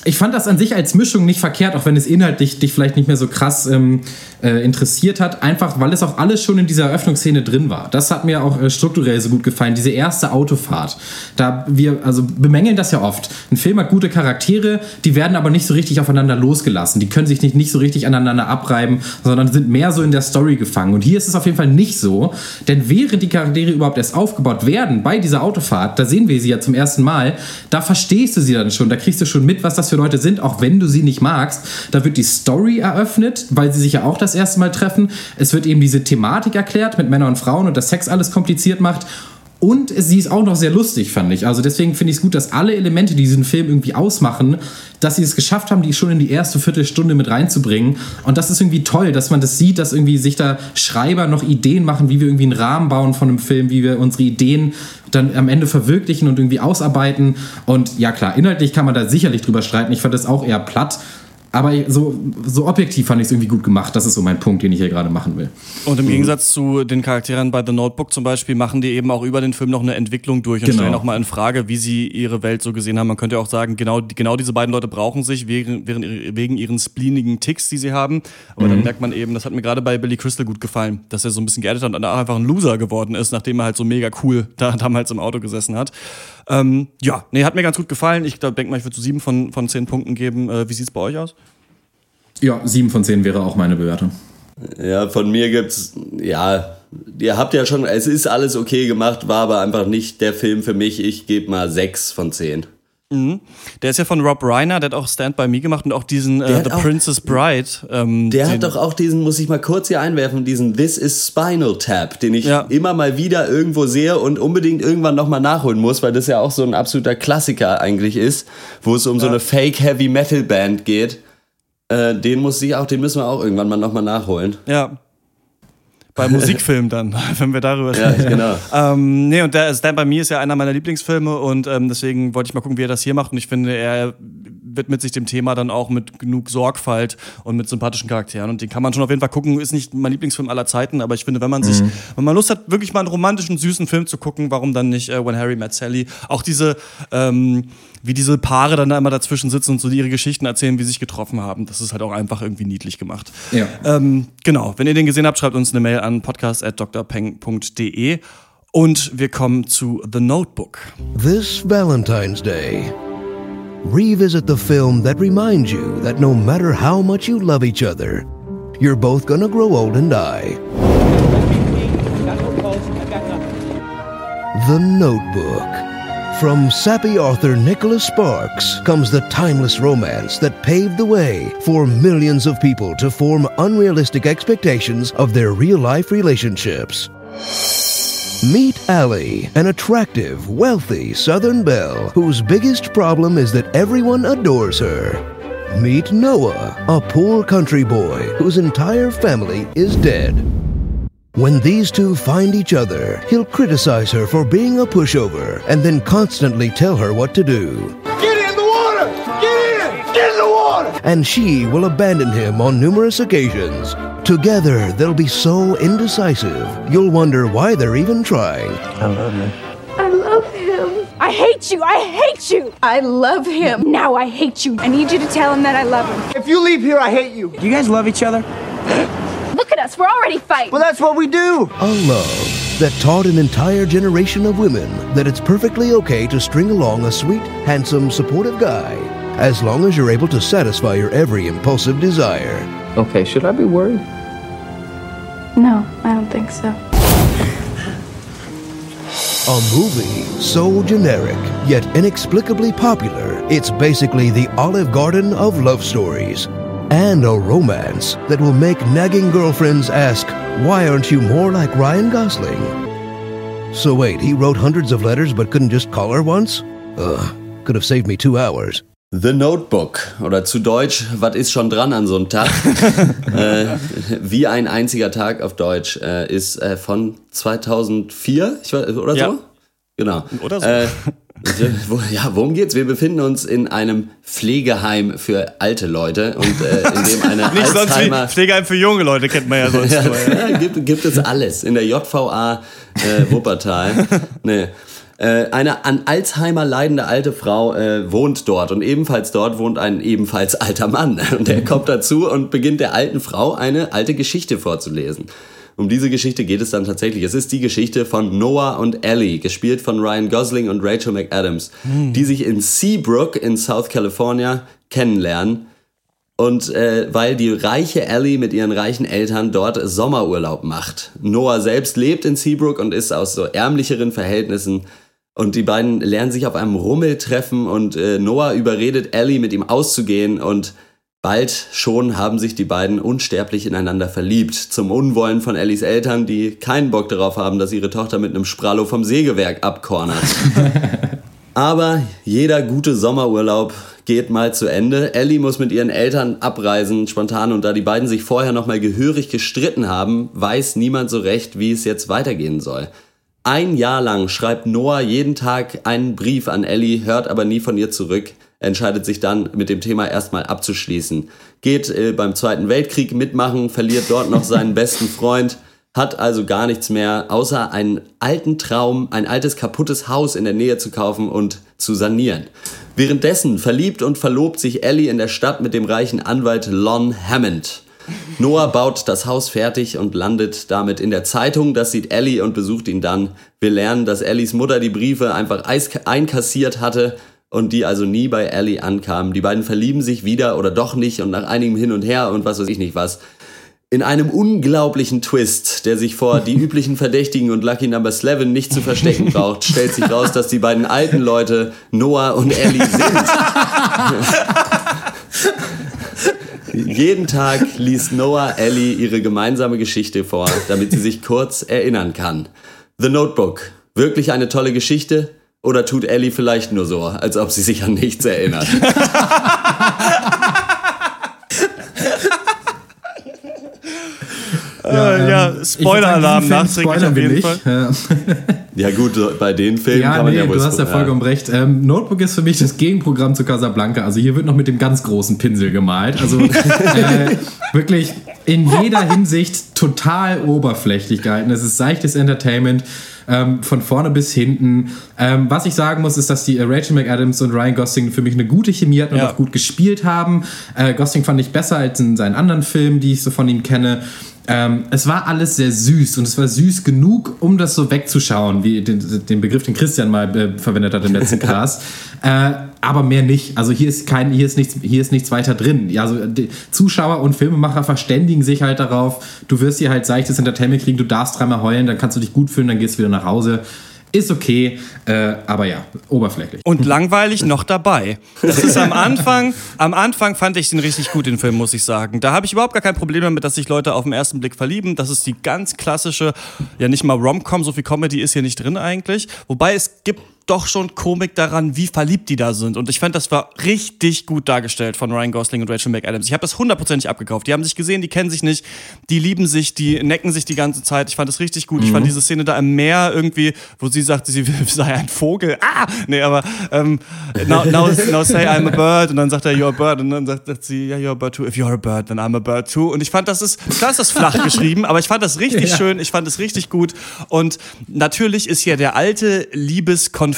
ich fand das an sich als Mischung nicht verkehrt, auch wenn es inhaltlich dich vielleicht nicht mehr so krass ähm, äh, interessiert hat, einfach weil es auch alles schon in dieser Eröffnungsszene drin war. Das hat mir auch äh, strukturell so gut gefallen, diese erste Autofahrt. Da wir also bemängeln das ja oft. Ein Film hat gute Charaktere, die werden aber nicht so richtig aufeinander losgelassen. Die können sich nicht, nicht so richtig aneinander abreiben, sondern sind mehr so in der Story gefangen. Und hier ist es auf jeden Fall nicht so, denn während die Charaktere überhaupt erst aufgebaut werden bei dieser Autofahrt, da sehen wir sie ja zum ersten Mal, da verstehst du sie dann schon, da kriegst du schon mit, was das für Leute sind, auch wenn du sie nicht magst. Da wird die Story eröffnet, weil sie sich ja auch das erste Mal treffen. Es wird eben diese Thematik erklärt mit Männern und Frauen und dass Sex alles kompliziert macht. Und sie ist auch noch sehr lustig, fand ich. Also deswegen finde ich es gut, dass alle Elemente, die diesen Film irgendwie ausmachen, dass sie es geschafft haben, die schon in die erste Viertelstunde mit reinzubringen. Und das ist irgendwie toll, dass man das sieht, dass irgendwie sich da Schreiber noch Ideen machen, wie wir irgendwie einen Rahmen bauen von einem Film, wie wir unsere Ideen dann am Ende verwirklichen und irgendwie ausarbeiten. Und ja klar, inhaltlich kann man da sicherlich drüber streiten. Ich fand das auch eher platt. Aber so, so objektiv fand ich es irgendwie gut gemacht. Das ist so mein Punkt, den ich hier gerade machen will. Und im Gegensatz zu den Charakteren bei The Notebook zum Beispiel machen die eben auch über den Film noch eine Entwicklung durch und Genau. stellen auch mal in Frage, wie sie ihre Welt so gesehen haben. Man könnte ja auch sagen, genau, genau diese beiden Leute brauchen sich wegen, wegen, wegen ihren spleenigen Ticks, die sie haben. Aber dann Mhm. merkt man eben, das hat mir gerade bei Billy Crystal gut gefallen, dass er so ein bisschen geerdet hat und einfach ein Loser geworden ist, nachdem er halt so mega cool da damals im Auto gesessen hat. Ähm, ja, nee, hat mir ganz gut gefallen. Ich denke mal, ich würde so sieben von, von zehn Punkten geben. Äh, wie sieht's bei euch aus? Ja, sieben von zehn wäre auch meine Bewertung. Ja, von mir gibt's, ja, ihr habt ja schon, es ist alles okay gemacht, war aber einfach nicht der Film für mich. Ich gebe mal sechs von zehn. Mhm. Der ist ja von Rob Reiner, der hat auch Stand By Me gemacht und auch diesen äh, The auch- Princess Bride. Ähm, Der hat doch auch diesen, muss ich mal kurz hier einwerfen, diesen This is Spinal Tap, den ich Ja. immer mal wieder irgendwo sehe und unbedingt irgendwann nochmal nachholen muss, weil das ja auch so ein absoluter Klassiker eigentlich ist, wo es um so eine Fake Heavy Metal Band geht. Äh, den muss ich auch, den müssen wir auch irgendwann mal nochmal nachholen. Ja. Bei Musikfilmen dann, [laughs] wenn wir darüber Ja, reden. genau. Ähm, nee, und der Stand By Me ist ja einer meiner Lieblingsfilme und ähm, deswegen wollte ich mal gucken, wie er das hier macht. Und ich finde, er widmet sich dem Thema dann auch mit genug Sorgfalt und mit sympathischen Charakteren. Und den kann man schon auf jeden Fall gucken. Ist nicht mein Lieblingsfilm aller Zeiten, aber ich finde, wenn man sich, Mhm. wenn man Lust hat, wirklich mal einen romantischen, süßen Film zu gucken, warum dann nicht äh, When Harry Met Sally? Auch diese, ähm, wie diese Paare dann da immer dazwischen sitzen und so ihre Geschichten erzählen, wie sie sich getroffen haben. Das ist halt auch einfach irgendwie niedlich gemacht. Ja. Ähm, genau, wenn ihr den gesehen habt, schreibt uns eine Mail an podcast.drpeng.de und wir kommen zu The Notebook. This Valentine's Day, revisit the film that reminds you that no matter how much you love each other, you're both gonna grow old and die. The Notebook. From sappy author Nicholas Sparks comes the timeless romance that paved the way for millions of people to form unrealistic expectations of their real life relationships. Meet Allie, an attractive, wealthy Southern belle whose biggest problem is that everyone adores her. Meet Noah, a poor country boy whose entire family is dead. When these two find each other, he'll criticize her for being a pushover and then constantly tell her what to do. Get in the water! Get in! Get in the water! And she will abandon him on numerous occasions. Together, they'll be so indecisive, you'll wonder why they're even trying. I love you. I love him. I hate you. I hate you. I love him. Now I hate you. I need you to tell him that I love him. If you leave here, I hate you. Do you guys love each other? [gasps] Look at us. We're already fighting. Well, that's what we do. A love that taught an entire generation of women that it's perfectly okay to string along a sweet, handsome, supportive guy as long as you're able to satisfy your every impulsive desire. Okay, should I be worried? No, I don't think so. A movie so generic, yet inexplicably popular, it's basically the Olive Garden of love stories. And a romance that will make nagging girlfriends ask, Why aren't you more like Ryan Gosling? So wait, he wrote hundreds of letters but couldn't just call her once? Ugh, could have saved me two hours. The Notebook oder zu Deutsch, was ist schon dran an so einem Tag? [laughs] äh, wie ein einziger Tag auf Deutsch äh, ist äh, von 2004 ich weiß, oder Ja. so? Genau. Oder so. Äh, wo, ja, worum geht's? Wir befinden uns in einem Pflegeheim für alte Leute und äh, in dem eine [laughs] Nicht sonst Alzheimer wie Pflegeheim für junge Leute kennt man ja sonst. [laughs] ja, gibt, gibt es alles in der JVA äh, Wuppertal. Nee. Äh, eine an Alzheimer leidende alte Frau äh, wohnt dort und ebenfalls dort wohnt ein ebenfalls alter Mann. [laughs] Und der kommt dazu und beginnt der alten Frau eine alte Geschichte vorzulesen. Um diese Geschichte geht es dann tatsächlich. Es ist die Geschichte von Noah und Ellie, gespielt von Ryan Gosling und Rachel McAdams, die sich in Seabrook in South California kennenlernen. Und äh, weil die reiche Ellie mit ihren reichen Eltern dort Sommerurlaub macht. Noah selbst lebt in Seabrook und ist aus so ärmlicheren Verhältnissen. Und die beiden lernen sich auf einem Rummel treffen und äh, Noah überredet Ellie mit ihm auszugehen und bald schon haben sich die beiden unsterblich ineinander verliebt. Zum Unwollen von Ellies Eltern, die keinen Bock darauf haben, dass ihre Tochter mit einem Sprallo vom Sägewerk abkornert. [laughs] Aber jeder gute Sommerurlaub geht mal zu Ende. Ellie muss mit ihren Eltern abreisen, spontan. Und da die beiden sich vorher nochmal gehörig gestritten haben, weiß niemand so recht, wie es jetzt weitergehen soll. Ein Jahr lang schreibt Noah jeden Tag einen Brief an Ellie, hört aber nie von ihr zurück, entscheidet sich dann mit dem Thema erstmal abzuschließen. Geht äh, beim Zweiten Weltkrieg mitmachen, verliert dort noch seinen [laughs] besten Freund, hat also gar nichts mehr, außer einen alten Traum, ein altes kaputtes Haus in der Nähe zu kaufen und zu sanieren. Währenddessen verliebt und verlobt sich Ellie in der Stadt mit dem reichen Anwalt Lon Hammond. Noah baut das Haus fertig und landet damit in der Zeitung. Das sieht Ellie und besucht ihn dann. Wir lernen, dass Ellies Mutter die Briefe einfach einkassiert hatte und die also nie bei Ellie ankamen. Die beiden verlieben sich wieder oder doch nicht und nach einigem Hin und Her und was weiß ich nicht was. In einem unglaublichen Twist, der sich vor die [laughs] üblichen Verdächtigen und Lucky Number 11 nicht zu verstecken braucht, stellt sich raus, dass die beiden alten Leute Noah und Ellie sind. [laughs] Jeden Tag liest Noah Ellie ihre gemeinsame Geschichte vor, damit sie sich kurz erinnern kann. The Notebook. Wirklich eine tolle Geschichte? Oder tut Ellie vielleicht nur so, als ob sie sich an nichts erinnert? [laughs] Äh, ja, Spoiler-Alarm nachträglich auf jeden Fall. Ja. [laughs] Ja gut, bei den Filmen Ja, kann man nee, ja wohl du hast ja vollkommen recht. Ähm, Notebook ist für mich das Gegenprogramm zu Casablanca. Also hier wird noch mit dem ganz großen Pinsel gemalt. Also [laughs] äh, wirklich in jeder Hinsicht total oberflächlich gehalten. Es ist seichtes Entertainment. Ähm, von vorne bis hinten. Ähm, was ich sagen muss, ist, dass die äh, Rachel McAdams und Ryan Gosling für mich eine gute Chemie hatten und Ja. auch gut gespielt haben. Äh, Gosling fand ich besser als in seinen anderen Filmen, die ich so von ihm kenne. Ähm, es war alles sehr süß und es war süß genug, um das so wegzuschauen, wie den, den Begriff, den Christian mal äh, verwendet hat im letzten [laughs] Cast. äh, aber mehr nicht. Also hier ist kein, hier ist nichts, hier ist nichts weiter drin. Ja, also Zuschauer und Filmemacher verständigen sich halt darauf. Du wirst hier halt seichtes Entertainment kriegen. Du darfst dreimal heulen, dann kannst du dich gut fühlen, dann gehst du wieder nach Hause. Ist okay, äh, aber ja, oberflächlich. Und langweilig noch dabei. Das ist am Anfang, am Anfang fand ich den richtig gut, den Film, muss ich sagen. Da habe ich überhaupt gar kein Problem damit, dass sich Leute auf den ersten Blick verlieben. Das ist die ganz klassische, ja nicht mal Rom-Com, so viel Comedy ist hier nicht drin eigentlich. Wobei es gibt doch schon Komik daran, wie verliebt die da sind. Und ich fand, das war richtig gut dargestellt von Ryan Gosling und Rachel McAdams. Ich habe das hundertprozentig abgekauft. Die haben sich gesehen, die kennen sich nicht, die lieben sich, die necken sich die ganze Zeit. Ich fand das richtig gut. Ich fand diese Szene da im Meer irgendwie, wo sie sagt, sie [laughs] sei ein Vogel. Ah! Nee, aber ähm, now, now, now say I'm a bird. Und dann sagt er, you're a bird. Und dann sagt, sie, ja, you're a bird too. If you're a bird, then I'm a bird too. Und ich fand, das ist, klar ist das flach [laughs] geschrieben, aber ich fand das richtig Ja. schön. Ich fand es richtig gut. Und natürlich ist hier der alte Liebeskonflikt,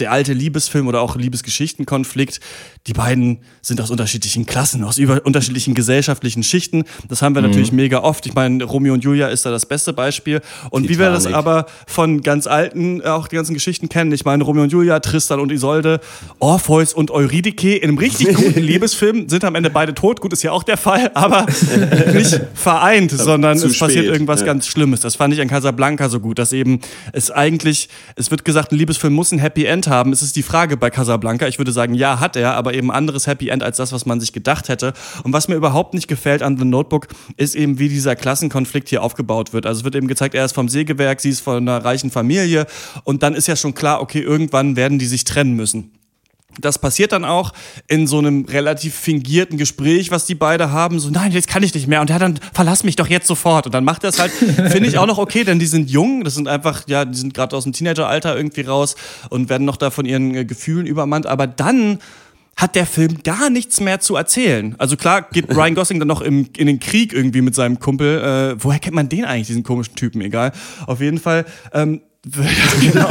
der alte Liebesfilm oder auch Liebesgeschichtenkonflikt. Die beiden sind aus unterschiedlichen Klassen, aus über unterschiedlichen gesellschaftlichen Schichten. Das haben wir natürlich mega oft. Ich meine, Romeo und Julia ist da das beste Beispiel. Und wie wir das Titanic. aber von ganz alten, äh, auch die ganzen Geschichten kennen. Ich meine, Romeo und Julia, Tristan und Isolde, Orpheus und Eurydike in einem richtig [laughs] guten Liebesfilm sind am Ende beide tot. Gut, ist ja auch der Fall, aber [laughs] nicht vereint, sondern es passiert spät, irgendwas ja. ganz Schlimmes. Das fand ich an Casablanca so gut, dass eben es eigentlich, es wird gesagt, ein Liebesfilm muss ein ein Happy End haben, ist es die Frage bei Casablanca. Ich würde sagen, ja, hat er, aber eben anderes Happy End als das, was man sich gedacht hätte. Und was mir überhaupt nicht gefällt an The Notebook, ist eben, wie dieser Klassenkonflikt hier aufgebaut wird. Also es wird eben gezeigt, er ist vom Sägewerk, sie ist von einer reichen Familie und dann ist ja schon klar, okay, irgendwann werden die sich trennen müssen. Das passiert dann auch in so einem relativ fingierten Gespräch, was die beide haben. So, nein, jetzt kann ich nicht mehr. Und ja, dann verlass mich doch jetzt sofort. Und dann macht er es halt, [laughs] finde ich auch noch okay, denn die sind jung. Das sind einfach, ja, die sind gerade aus dem Teenageralter irgendwie raus und werden noch da von ihren äh, Gefühlen übermannt. Aber dann hat der Film gar nichts mehr zu erzählen. Also klar geht [laughs] Ryan Gosling dann noch im, in den Krieg irgendwie mit seinem Kumpel. Äh, woher kennt man den eigentlich, diesen komischen Typen? Egal. Auf jeden Fall. Ähm, genau.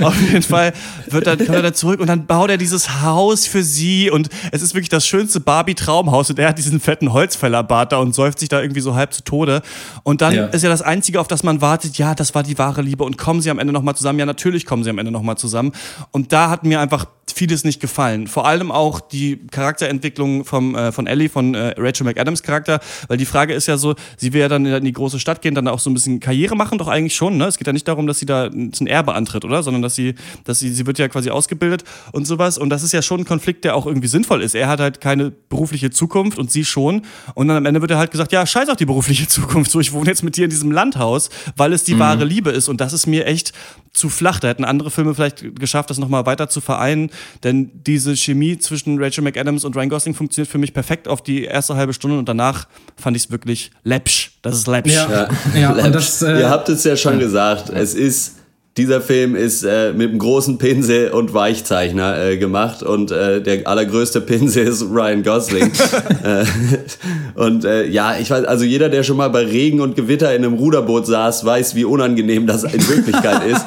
[laughs] Auf jeden Fall wird dann, kommt er da zurück und dann baut er dieses Haus für sie und es ist wirklich das schönste Barbie-Traumhaus und er hat diesen fetten Holzfällerbart da und säuft sich da irgendwie so halb zu Tode. Und dann ja. ist ja das Einzige, auf das man wartet, ja, das war die wahre Liebe und kommen sie am Ende nochmal zusammen? Ja, natürlich kommen sie am Ende nochmal zusammen. Und da hat mir einfach vieles nicht gefallen. Vor allem auch die Charakterentwicklung vom, äh, von Ellie, von äh, Rachel McAdams Charakter, weil die Frage ist ja so, sie will ja dann in die große Stadt gehen, dann auch so ein bisschen Karriere machen, doch eigentlich schon, ne? Es geht ja nicht darum, dass sie da ein Erbe antritt, oder? Sondern dass sie, dass sie, sie wird ja quasi ausgebildet und sowas. Und das ist ja schon ein Konflikt, der auch irgendwie sinnvoll ist. Er hat halt keine berufliche Zukunft und sie schon. Und dann am Ende wird er halt gesagt, ja, scheiß auf die berufliche [laughs] Zukunft. So, ich wohne jetzt mit dir in diesem Landhaus, weil es die mhm. wahre Liebe ist. Und das ist mir echt zu flach. Da hätten andere Filme vielleicht geschafft, das nochmal weiter zu vereinen. Denn diese Chemie zwischen Rachel McAdams und Ryan Gosling funktioniert für mich perfekt auf die erste halbe Stunde und danach fand ich es wirklich läppsch. Das ist läppsch. Ja, ja, ja [laughs] läppsch. Das, äh, Ihr habt es ja schon gesagt. Es ist dieser Film ist äh, mit einem großen Pinsel und Weichzeichner äh, gemacht und äh, der allergrößte Pinsel ist Ryan Gosling. [laughs] Äh, [laughs] und äh, ja, ich weiß, also jeder, der schon mal bei Regen und Gewitter in einem Ruderboot saß, weiß, wie unangenehm das in Wirklichkeit [laughs] ist.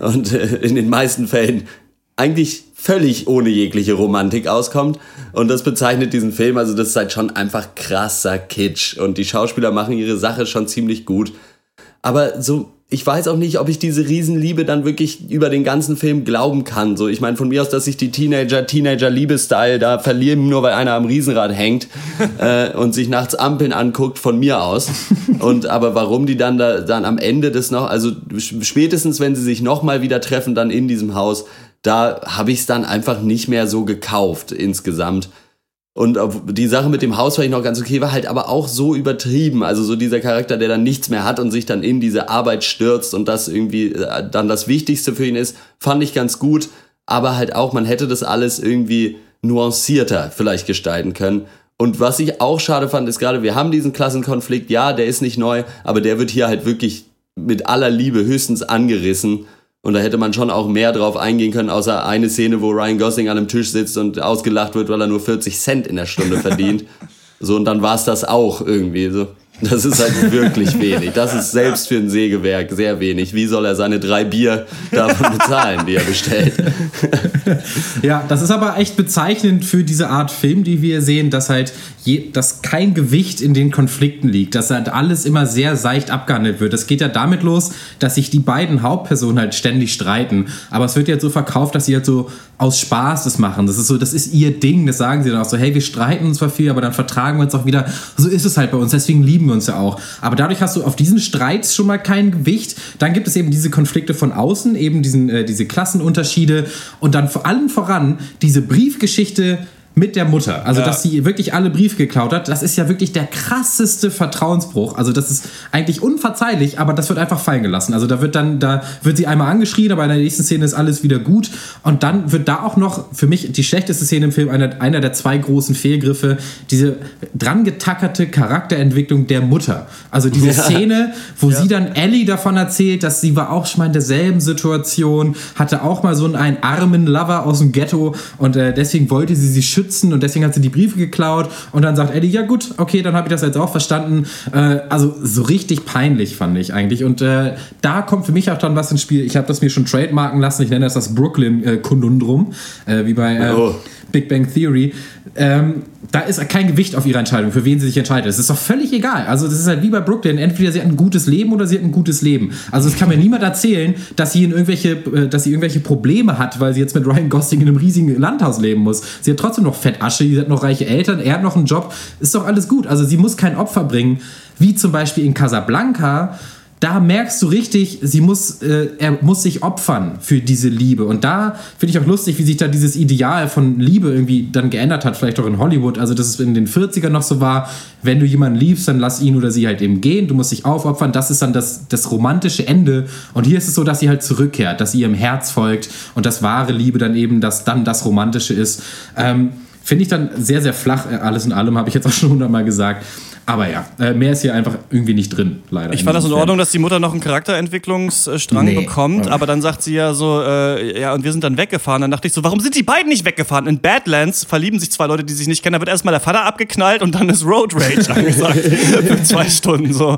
Und äh, in den meisten Fällen eigentlich völlig ohne jegliche Romantik auskommt. Und das bezeichnet diesen Film, also das ist halt schon einfach krasser Kitsch. Und die Schauspieler machen ihre Sache schon ziemlich gut. Aber so ich weiß auch nicht, ob ich diese Riesenliebe dann wirklich über den ganzen Film glauben kann. So, ich meine von mir aus, dass ich die Teenager, Teenager-Liebe-Style da verlieren, nur weil einer am Riesenrad hängt [laughs] äh, und sich nachts Ampeln anguckt, von mir aus. Und aber warum die dann da dann am Ende des noch, also spätestens wenn sie sich nochmal wieder treffen, dann in diesem Haus, da habe ich es dann einfach nicht mehr so gekauft insgesamt. Und die Sache mit dem Haus war ich noch ganz okay, war halt aber auch so übertrieben. Also so dieser Charakter, der dann nichts mehr hat und sich dann in diese Arbeit stürzt und das irgendwie äh, dann das Wichtigste für ihn ist, fand ich ganz gut. Aber halt auch, man hätte das alles irgendwie nuancierter vielleicht gestalten können. Und was ich auch schade fand, ist gerade, wir haben diesen Klassenkonflikt, ja, der ist nicht neu, aber der wird hier halt wirklich mit aller Liebe höchstens angerissen. Und da hätte man schon auch mehr drauf eingehen können, außer eine Szene, wo Ryan Gosling an einem Tisch sitzt und ausgelacht wird, weil er nur 40 Cent in der Stunde verdient. [laughs] So, und dann war es das auch irgendwie so. Das ist halt wirklich wenig. Das ist selbst für ein Sägewerk sehr wenig. Wie soll er seine drei Bier davon bezahlen, die er bestellt? [laughs] Ja, das ist aber echt bezeichnend für diese Art Film, die wir sehen, dass halt je, dass kein Gewicht in den Konflikten liegt, dass halt alles immer sehr seicht abgehandelt wird. Das geht ja damit los, dass sich die beiden Hauptpersonen halt ständig streiten. Aber es wird ja so verkauft, dass sie halt so aus Spaß das machen. Das ist so, das ist ihr Ding. Das sagen sie dann auch so, hey, wir streiten uns zwar viel, aber dann vertragen wir uns auch wieder. So ist es halt bei uns. Deswegen lieben wir uns ja auch. Aber dadurch hast du auf diesen Streits schon mal kein Gewicht. Dann gibt es eben diese Konflikte von außen, eben diesen, äh, diese Klassenunterschiede und dann vor allem voran diese Briefgeschichte mit der Mutter. Also, ja. dass sie wirklich alle Briefe geklaut hat, das ist ja wirklich der krasseste Vertrauensbruch. Also, das ist eigentlich unverzeihlich, aber das wird einfach fallen gelassen. Also, da wird dann, da wird sie einmal angeschrien, aber in der nächsten Szene ist alles wieder gut. Und dann wird da auch noch für mich die schlechteste Szene im Film, einer, einer der zwei großen Fehlgriffe, diese dran getackerte Charakterentwicklung der Mutter. Also, diese ja. Szene, wo ja. sie dann Ellie davon erzählt, dass sie war auch schon mal in derselben Situation, hatte auch mal so einen, einen armen Lover aus dem Ghetto und äh, deswegen wollte sie sich schützen schützen und deswegen hat sie die Briefe geklaut und dann sagt Eddie, ja gut, okay, dann habe ich das jetzt auch verstanden. Äh, also so richtig peinlich fand ich eigentlich und äh, da kommt für mich auch dann was ins Spiel. Ich habe das mir schon trademarken lassen, ich nenne das das Brooklyn-Konundrum, äh, wie bei äh, oh. Big Bang Theory. Ähm, da ist kein Gewicht auf ihre Entscheidung, für wen sie sich entscheidet. Es ist doch völlig egal. Also, das ist halt wie bei Brooklyn. Entweder sie hat ein gutes Leben oder sie hat ein gutes Leben. Also, es kann mir niemand erzählen, dass sie, in irgendwelche, äh, dass sie irgendwelche Probleme hat, weil sie jetzt mit Ryan Gosling in einem riesigen Landhaus leben muss. Sie hat trotzdem noch Fettasche, sie hat noch reiche Eltern, er hat noch einen Job. Ist doch alles gut. Also, sie muss kein Opfer bringen, wie zum Beispiel in Casablanca da merkst du richtig, sie muss, äh, er muss sich opfern für diese Liebe. Und da finde ich auch lustig, wie sich da dieses Ideal von Liebe irgendwie dann geändert hat, vielleicht auch in Hollywood. Also, dass es in den 40ern noch so war, wenn du jemanden liebst, dann lass ihn oder sie halt eben gehen, du musst dich aufopfern. Das ist dann das, das romantische Ende. Und hier ist es so, dass sie halt zurückkehrt, dass sie ihrem Herz folgt und das wahre Liebe dann eben das dann das Romantische ist. Ähm, Finde ich dann sehr, sehr flach, äh, alles in allem, habe ich jetzt auch schon hundertmal gesagt. Aber ja, äh, mehr ist hier einfach irgendwie nicht drin, leider. Ich fand das in Ordnung, dass die Mutter noch einen Charakterentwicklungsstrang nee. bekommt, aber dann sagt sie ja so, äh, ja, und wir sind dann weggefahren. Dann dachte ich so, warum sind die beiden nicht weggefahren? In Badlands verlieben sich zwei Leute, die sich nicht kennen. Da wird erstmal der Vater abgeknallt und dann ist Road Rage [laughs] angesagt. Für zwei Stunden so.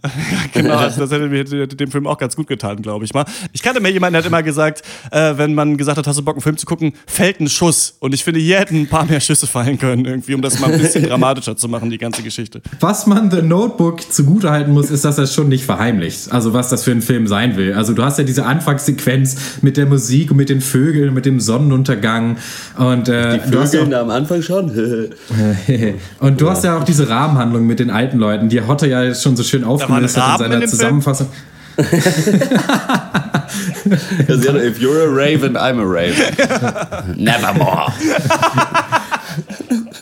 [laughs] ja, genau, [laughs] also das hätte mir dem Film auch ganz gut getan, glaube ich mal. Ich kannte mir jemanden, der hat immer gesagt, äh, wenn man gesagt hat, hast du Bock, einen Film zu gucken, fällt ein Schuss. Und ich finde, hier hätten ein paar mehr Schüsse fallen können, irgendwie, um das mal ein bisschen dramatischer zu machen, die ganze Geschichte. Was man The Notebook zugutehalten muss, ist, dass er es schon nicht verheimlicht. Also, was das für ein Film sein will. Also, du hast ja diese Anfangssequenz mit der Musik und mit den Vögeln, mit dem Sonnenuntergang. Und, äh, die Vögel ja am Anfang schon. [laughs] [laughs] und du ja. hast ja auch diese Rahmenhandlung mit den alten Leuten, die Hotte ja jetzt schon so schön auf aufgelistet in seiner in Zusammenfassung. If you're a raven, I'm a raven. [laughs] Nevermore.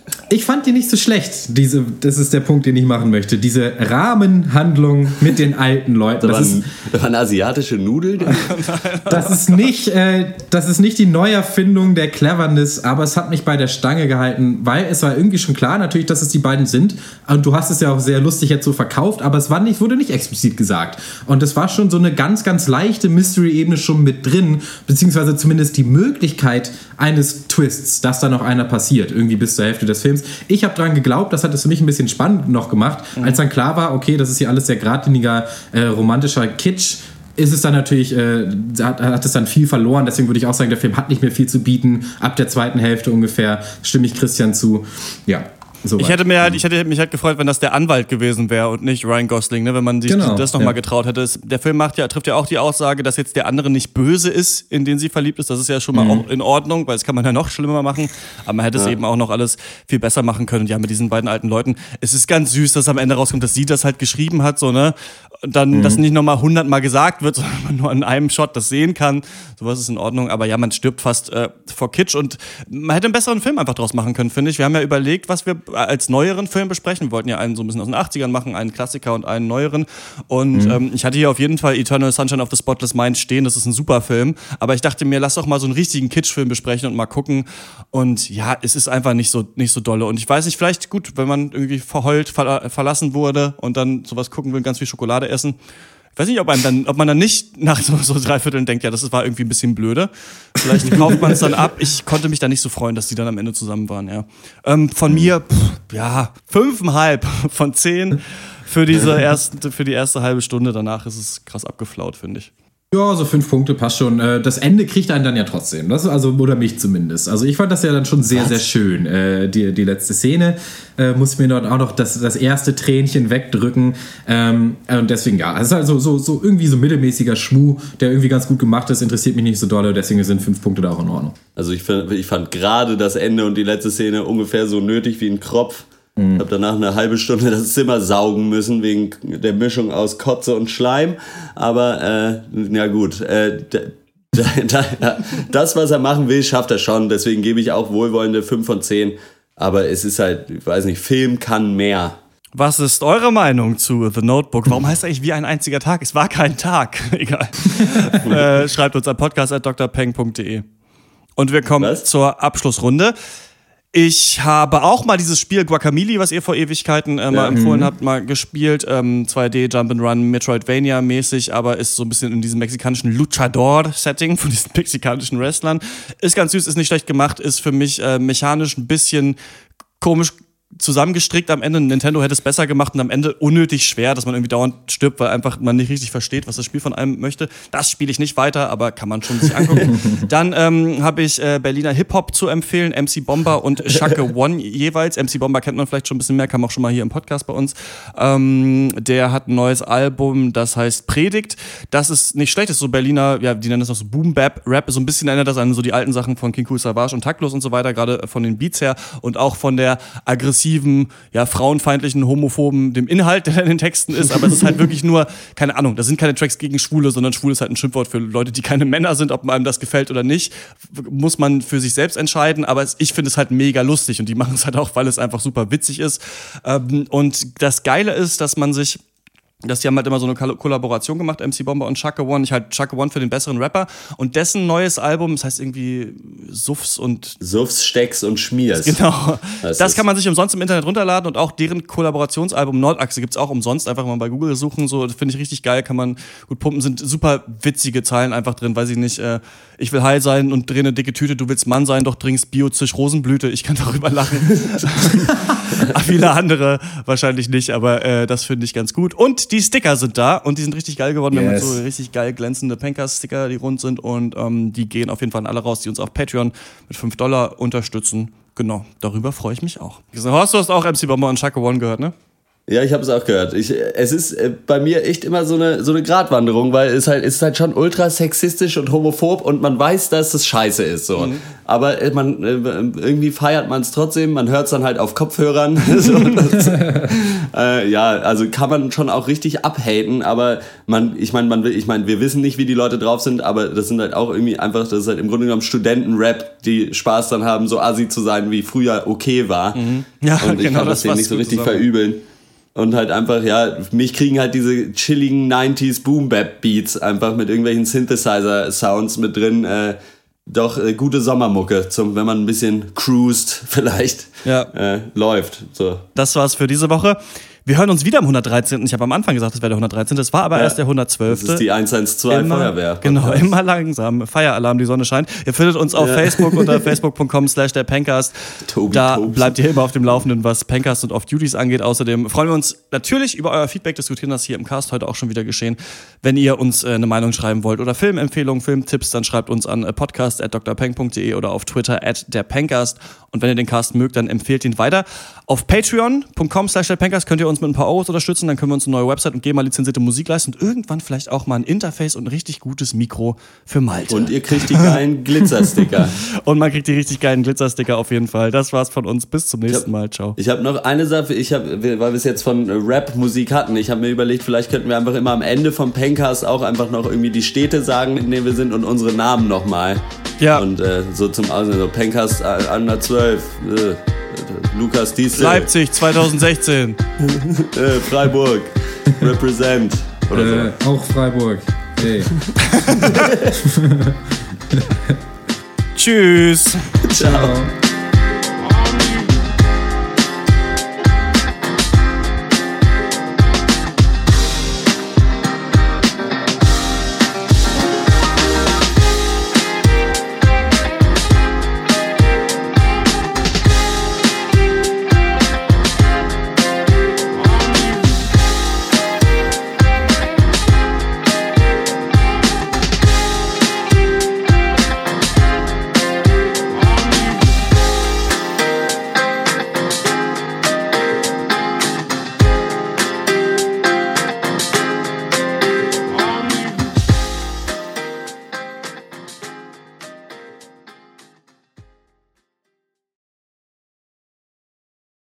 [laughs] Ich fand die nicht so schlecht. Diese, das ist der Punkt, den ich machen möchte. Diese Rahmenhandlung mit den alten Leuten. Das, das, ist, das waren asiatische Nudeln. [laughs] das ist nicht, äh, das ist nicht die Neuerfindung der Cleverness, aber es hat mich bei der Stange gehalten, weil es war irgendwie schon klar, natürlich, dass es die beiden sind. Und du hast es ja auch sehr lustig jetzt so verkauft, aber es war nicht, wurde nicht explizit gesagt. Und es war schon so eine ganz, ganz leichte Mystery-Ebene schon mit drin, beziehungsweise zumindest die Möglichkeit eines Twists, dass da noch einer passiert, irgendwie bis zur Hälfte des Films. Films. Ich habe daran geglaubt, das hat es für mich ein bisschen spannend noch gemacht, mhm. als dann klar war, okay, das ist hier alles sehr geradliniger, äh, romantischer Kitsch ist es dann natürlich, äh, hat, hat es dann viel verloren. Deswegen würde ich auch sagen, der Film hat nicht mehr viel zu bieten. Ab der zweiten Hälfte ungefähr stimme ich Christian zu. Ja, so ich hätte mir halt, ich hätte mich halt gefreut, wenn das der Anwalt gewesen wäre und nicht Ryan Gosling, ne? wenn man sich genau, das nochmal ja. getraut hätte. Der Film macht ja, trifft ja auch die Aussage, dass jetzt der andere nicht böse ist, in den sie verliebt ist. Das ist ja schon mal mhm. auch in Ordnung, weil das kann man ja noch schlimmer machen. Aber man hätte ja. es eben auch noch alles viel besser machen können. Und ja, mit diesen beiden alten Leuten. Es ist ganz süß, dass am Ende rauskommt, dass sie das halt geschrieben hat, so, ne? Und dann, mhm. dass nicht nochmal hundertmal gesagt wird, [laughs] sondern man nur in einem Shot das sehen kann. Sowas ist in Ordnung. Aber ja, man stirbt fast äh, vor Kitsch und man hätte einen besseren Film einfach draus machen können, finde ich. Wir haben ja überlegt, was wir als neueren Film besprechen. Wir wollten ja einen so ein bisschen aus den 80ern machen, einen Klassiker und einen neueren. Und mhm. ähm, ich hatte hier auf jeden Fall Eternal Sunshine of the Spotless Mind stehen. Das ist ein super Film. Aber ich dachte mir, lass doch mal so einen richtigen Kitschfilm besprechen und mal gucken. Und ja, es ist einfach nicht so, nicht so dolle. Und ich weiß nicht, vielleicht gut, wenn man irgendwie verheult, ver verlassen wurde und dann sowas gucken will, ganz viel Schokolade essen. Ich weiß nicht, ob, einem dann, ob man dann nicht nach so, so drei Vierteln denkt, ja, das war irgendwie ein bisschen blöde. Vielleicht kauft man es dann ab. Ich konnte mich da nicht so freuen, dass die dann am Ende zusammen waren, ja. Ähm, von mir, pff, ja, fünfeinhalb von zehn für diese [laughs] erste, für die erste halbe Stunde. Danach ist es krass abgeflaut, finde ich. Ja, so fünf Punkte passt schon. Äh, das Ende kriegt einen dann ja trotzdem. Das, also, oder mich zumindest. Also ich fand das ja dann schon sehr, Was? sehr schön. Äh, die, die letzte Szene äh, muss mir dort auch noch das, das erste Tränchen wegdrücken. Ähm, und deswegen, ja, es ist also so, so irgendwie so mittelmäßiger Schmuh, der irgendwie ganz gut gemacht ist, interessiert mich nicht so doll. Deswegen sind fünf Punkte da auch in Ordnung. Also ich, find, ich fand gerade das Ende und die letzte Szene ungefähr so nötig wie ein Kropf. Mhm. Habe danach eine halbe Stunde das Zimmer saugen müssen wegen der Mischung aus Kotze und Schleim. Aber äh, ja gut, äh, [laughs] das, was er machen will, schafft er schon. Deswegen gebe ich auch wohlwollende 5 von 10. Aber es ist halt, ich weiß nicht, Film kann mehr. Was ist eure Meinung zu The Notebook? Warum heißt eigentlich wie ein einziger Tag? Es war kein Tag. [laughs] Egal. [laughs] äh, schreibt uns an podcast.drpeng.de. Und wir kommen Was? zur Abschlussrunde. Ich habe auch mal dieses Spiel Guacamole, was ihr vor Ewigkeiten äh, mal ja. empfohlen mhm. habt, mal gespielt. Ähm, 2D Jump and Run, Metroidvania-mäßig, aber ist so ein bisschen in diesem mexikanischen Luchador-Setting von diesen [laughs] mexikanischen Wrestlern. Ist ganz süß, ist nicht schlecht gemacht, ist für mich äh, mechanisch ein bisschen komisch zusammengestrickt am Ende. Nintendo hätte es besser gemacht und am Ende unnötig schwer, dass man irgendwie dauernd stirbt, weil einfach man nicht richtig versteht, was das Spiel von einem möchte. Das spiele ich nicht weiter, aber kann man schon sich angucken. [laughs] Dann ähm, habe ich äh, Berliner Hip-Hop zu empfehlen, MC Bomber und Shaka [laughs] One jeweils. MC Bomber kennt man vielleicht schon ein bisschen mehr, kam auch schon mal hier im Podcast bei uns. Ähm, der hat ein neues Album, das heißt Predigt. Das ist nicht schlecht, das ist so Berliner, ja, die nennen das auch so Boom Bap Rap, so ein bisschen erinnert das an so die alten Sachen von King Cool Savage und Taktlos und so weiter, gerade von den Beats her und auch von der Aggression aggressiven, ja, frauenfeindlichen, homophoben, dem Inhalt, der in den Texten ist, aber es ist halt [laughs] wirklich nur, keine Ahnung, da sind keine Tracks gegen Schwule, sondern Schwul ist halt ein Schimpfwort für Leute, die keine Männer sind, ob einem das gefällt oder nicht, muss man für sich selbst entscheiden, aber ich finde es halt mega lustig. Und die machen es halt auch, weil es einfach super witzig ist. Ähm, und das Geile ist, dass man sich dass die haben halt immer so eine Kollaboration gemacht, MC Bomber und Chaka One. Ich halt Chaka One für den besseren Rapper. Und dessen neues Album, das heißt irgendwie Suffs und. Suffs, Stecks und Schmiers. Genau. Das, das kann man sich umsonst im Internet runterladen und auch deren Kollaborationsalbum Nordachse gibt's auch umsonst. Einfach mal bei Google suchen. So, finde ich richtig geil, kann man gut pumpen. Sind super witzige Zeilen einfach drin, weiß ich nicht. Äh, ich will heil sein und dreh eine dicke Tüte, du willst Mann sein, doch trinkst Bio-Zisch Rosenblüte. Ich kann darüber lachen. [laughs] Viele andere wahrscheinlich nicht, aber äh, das finde ich ganz gut. Und die Sticker sind da und die sind richtig geil geworden. Yes. Wir haben so richtig geil glänzende Pankers-Sticker, die rund sind und ähm, die gehen auf jeden Fall an alle raus, die uns auf Patreon mit 5 Dollar unterstützen. Genau, darüber freue ich mich auch. Horst, du hast auch MC Bomber und Chaka One gehört, ne? Ja, ich habe es auch gehört. Ich, es ist äh, bei mir echt immer so eine, so eine Gratwanderung, weil es halt, es ist halt schon ultra sexistisch und homophob und man weiß, dass es scheiße ist. So. Mhm. Aber äh, man, äh, irgendwie feiert man es trotzdem, man hört es dann halt auf Kopfhörern. [laughs] so, das, äh, ja, also kann man schon auch richtig abhaten, aber man, ich meine, man will, ich meine, wir wissen nicht, wie die Leute drauf sind, aber das sind halt auch irgendwie einfach, das ist halt im Grunde genommen Studentenrap, die Spaß dann haben, so assi zu sein, wie früher okay war. Mhm. Ja, und ich genau, kann das, das denen nicht so richtig zusammen. verübeln. Und halt einfach, ja, mich kriegen halt diese chilligen 90s Boom-Bap-Beats einfach mit irgendwelchen Synthesizer-Sounds mit drin. Äh, doch äh, gute Sommermucke, zum, wenn man ein bisschen cruised [laughs] vielleicht ja. äh, läuft. So. Das war's für diese Woche. Wir hören uns wieder am 113. Ich habe am Anfang gesagt, es wäre der 113. Es war aber ja, erst der 112. Das ist die 112 immer, Feuerwehr. Genau, immer langsam. Feieralarm, die Sonne scheint. Ihr findet uns auf ja. Facebook unter [laughs] facebook.com slash der Pencast. Da Tobsen. bleibt ihr immer auf dem Laufenden, was Pencast und Off-Duties angeht. Außerdem freuen wir uns natürlich über euer Feedback, diskutieren das hier im Cast heute auch schon wieder geschehen. Wenn ihr uns äh, eine Meinung schreiben wollt oder Filmempfehlungen, Filmtipps, dann schreibt uns an äh, podcast.drpeng.de oder auf Twitter at der Pencast. Und wenn ihr den Cast mögt, dann empfehlt ihn weiter. Auf patreon.com slash der Pencast könnt ihr uns mit ein paar Euros unterstützen, dann können wir uns eine neue Website und GEMA lizenzierte Musik leisten und irgendwann vielleicht auch mal ein Interface und ein richtig gutes Mikro für Malte. Und ihr kriegt die geilen [laughs] Glitzersticker. und man kriegt die richtig geilen Glitzersticker auf jeden Fall. Das war's von uns. Bis zum nächsten hab, Mal. Ciao. Ich habe noch eine Sache, ich hab, weil wir es jetzt von Rap-Musik hatten, ich habe mir überlegt, vielleicht könnten wir einfach immer am Ende vom Pencast auch einfach noch irgendwie die Städte sagen, in denen wir sind und unsere Namen nochmal. Ja. Und äh, so zum Aussehen, so Pencast 112. Äh, Lukas Diesel. Leipzig 2016. äh, Freiburg. Represent. Oder äh, so. Auch Freiburg. Hey. [laughs] Tschüss. [laughs] Ciao.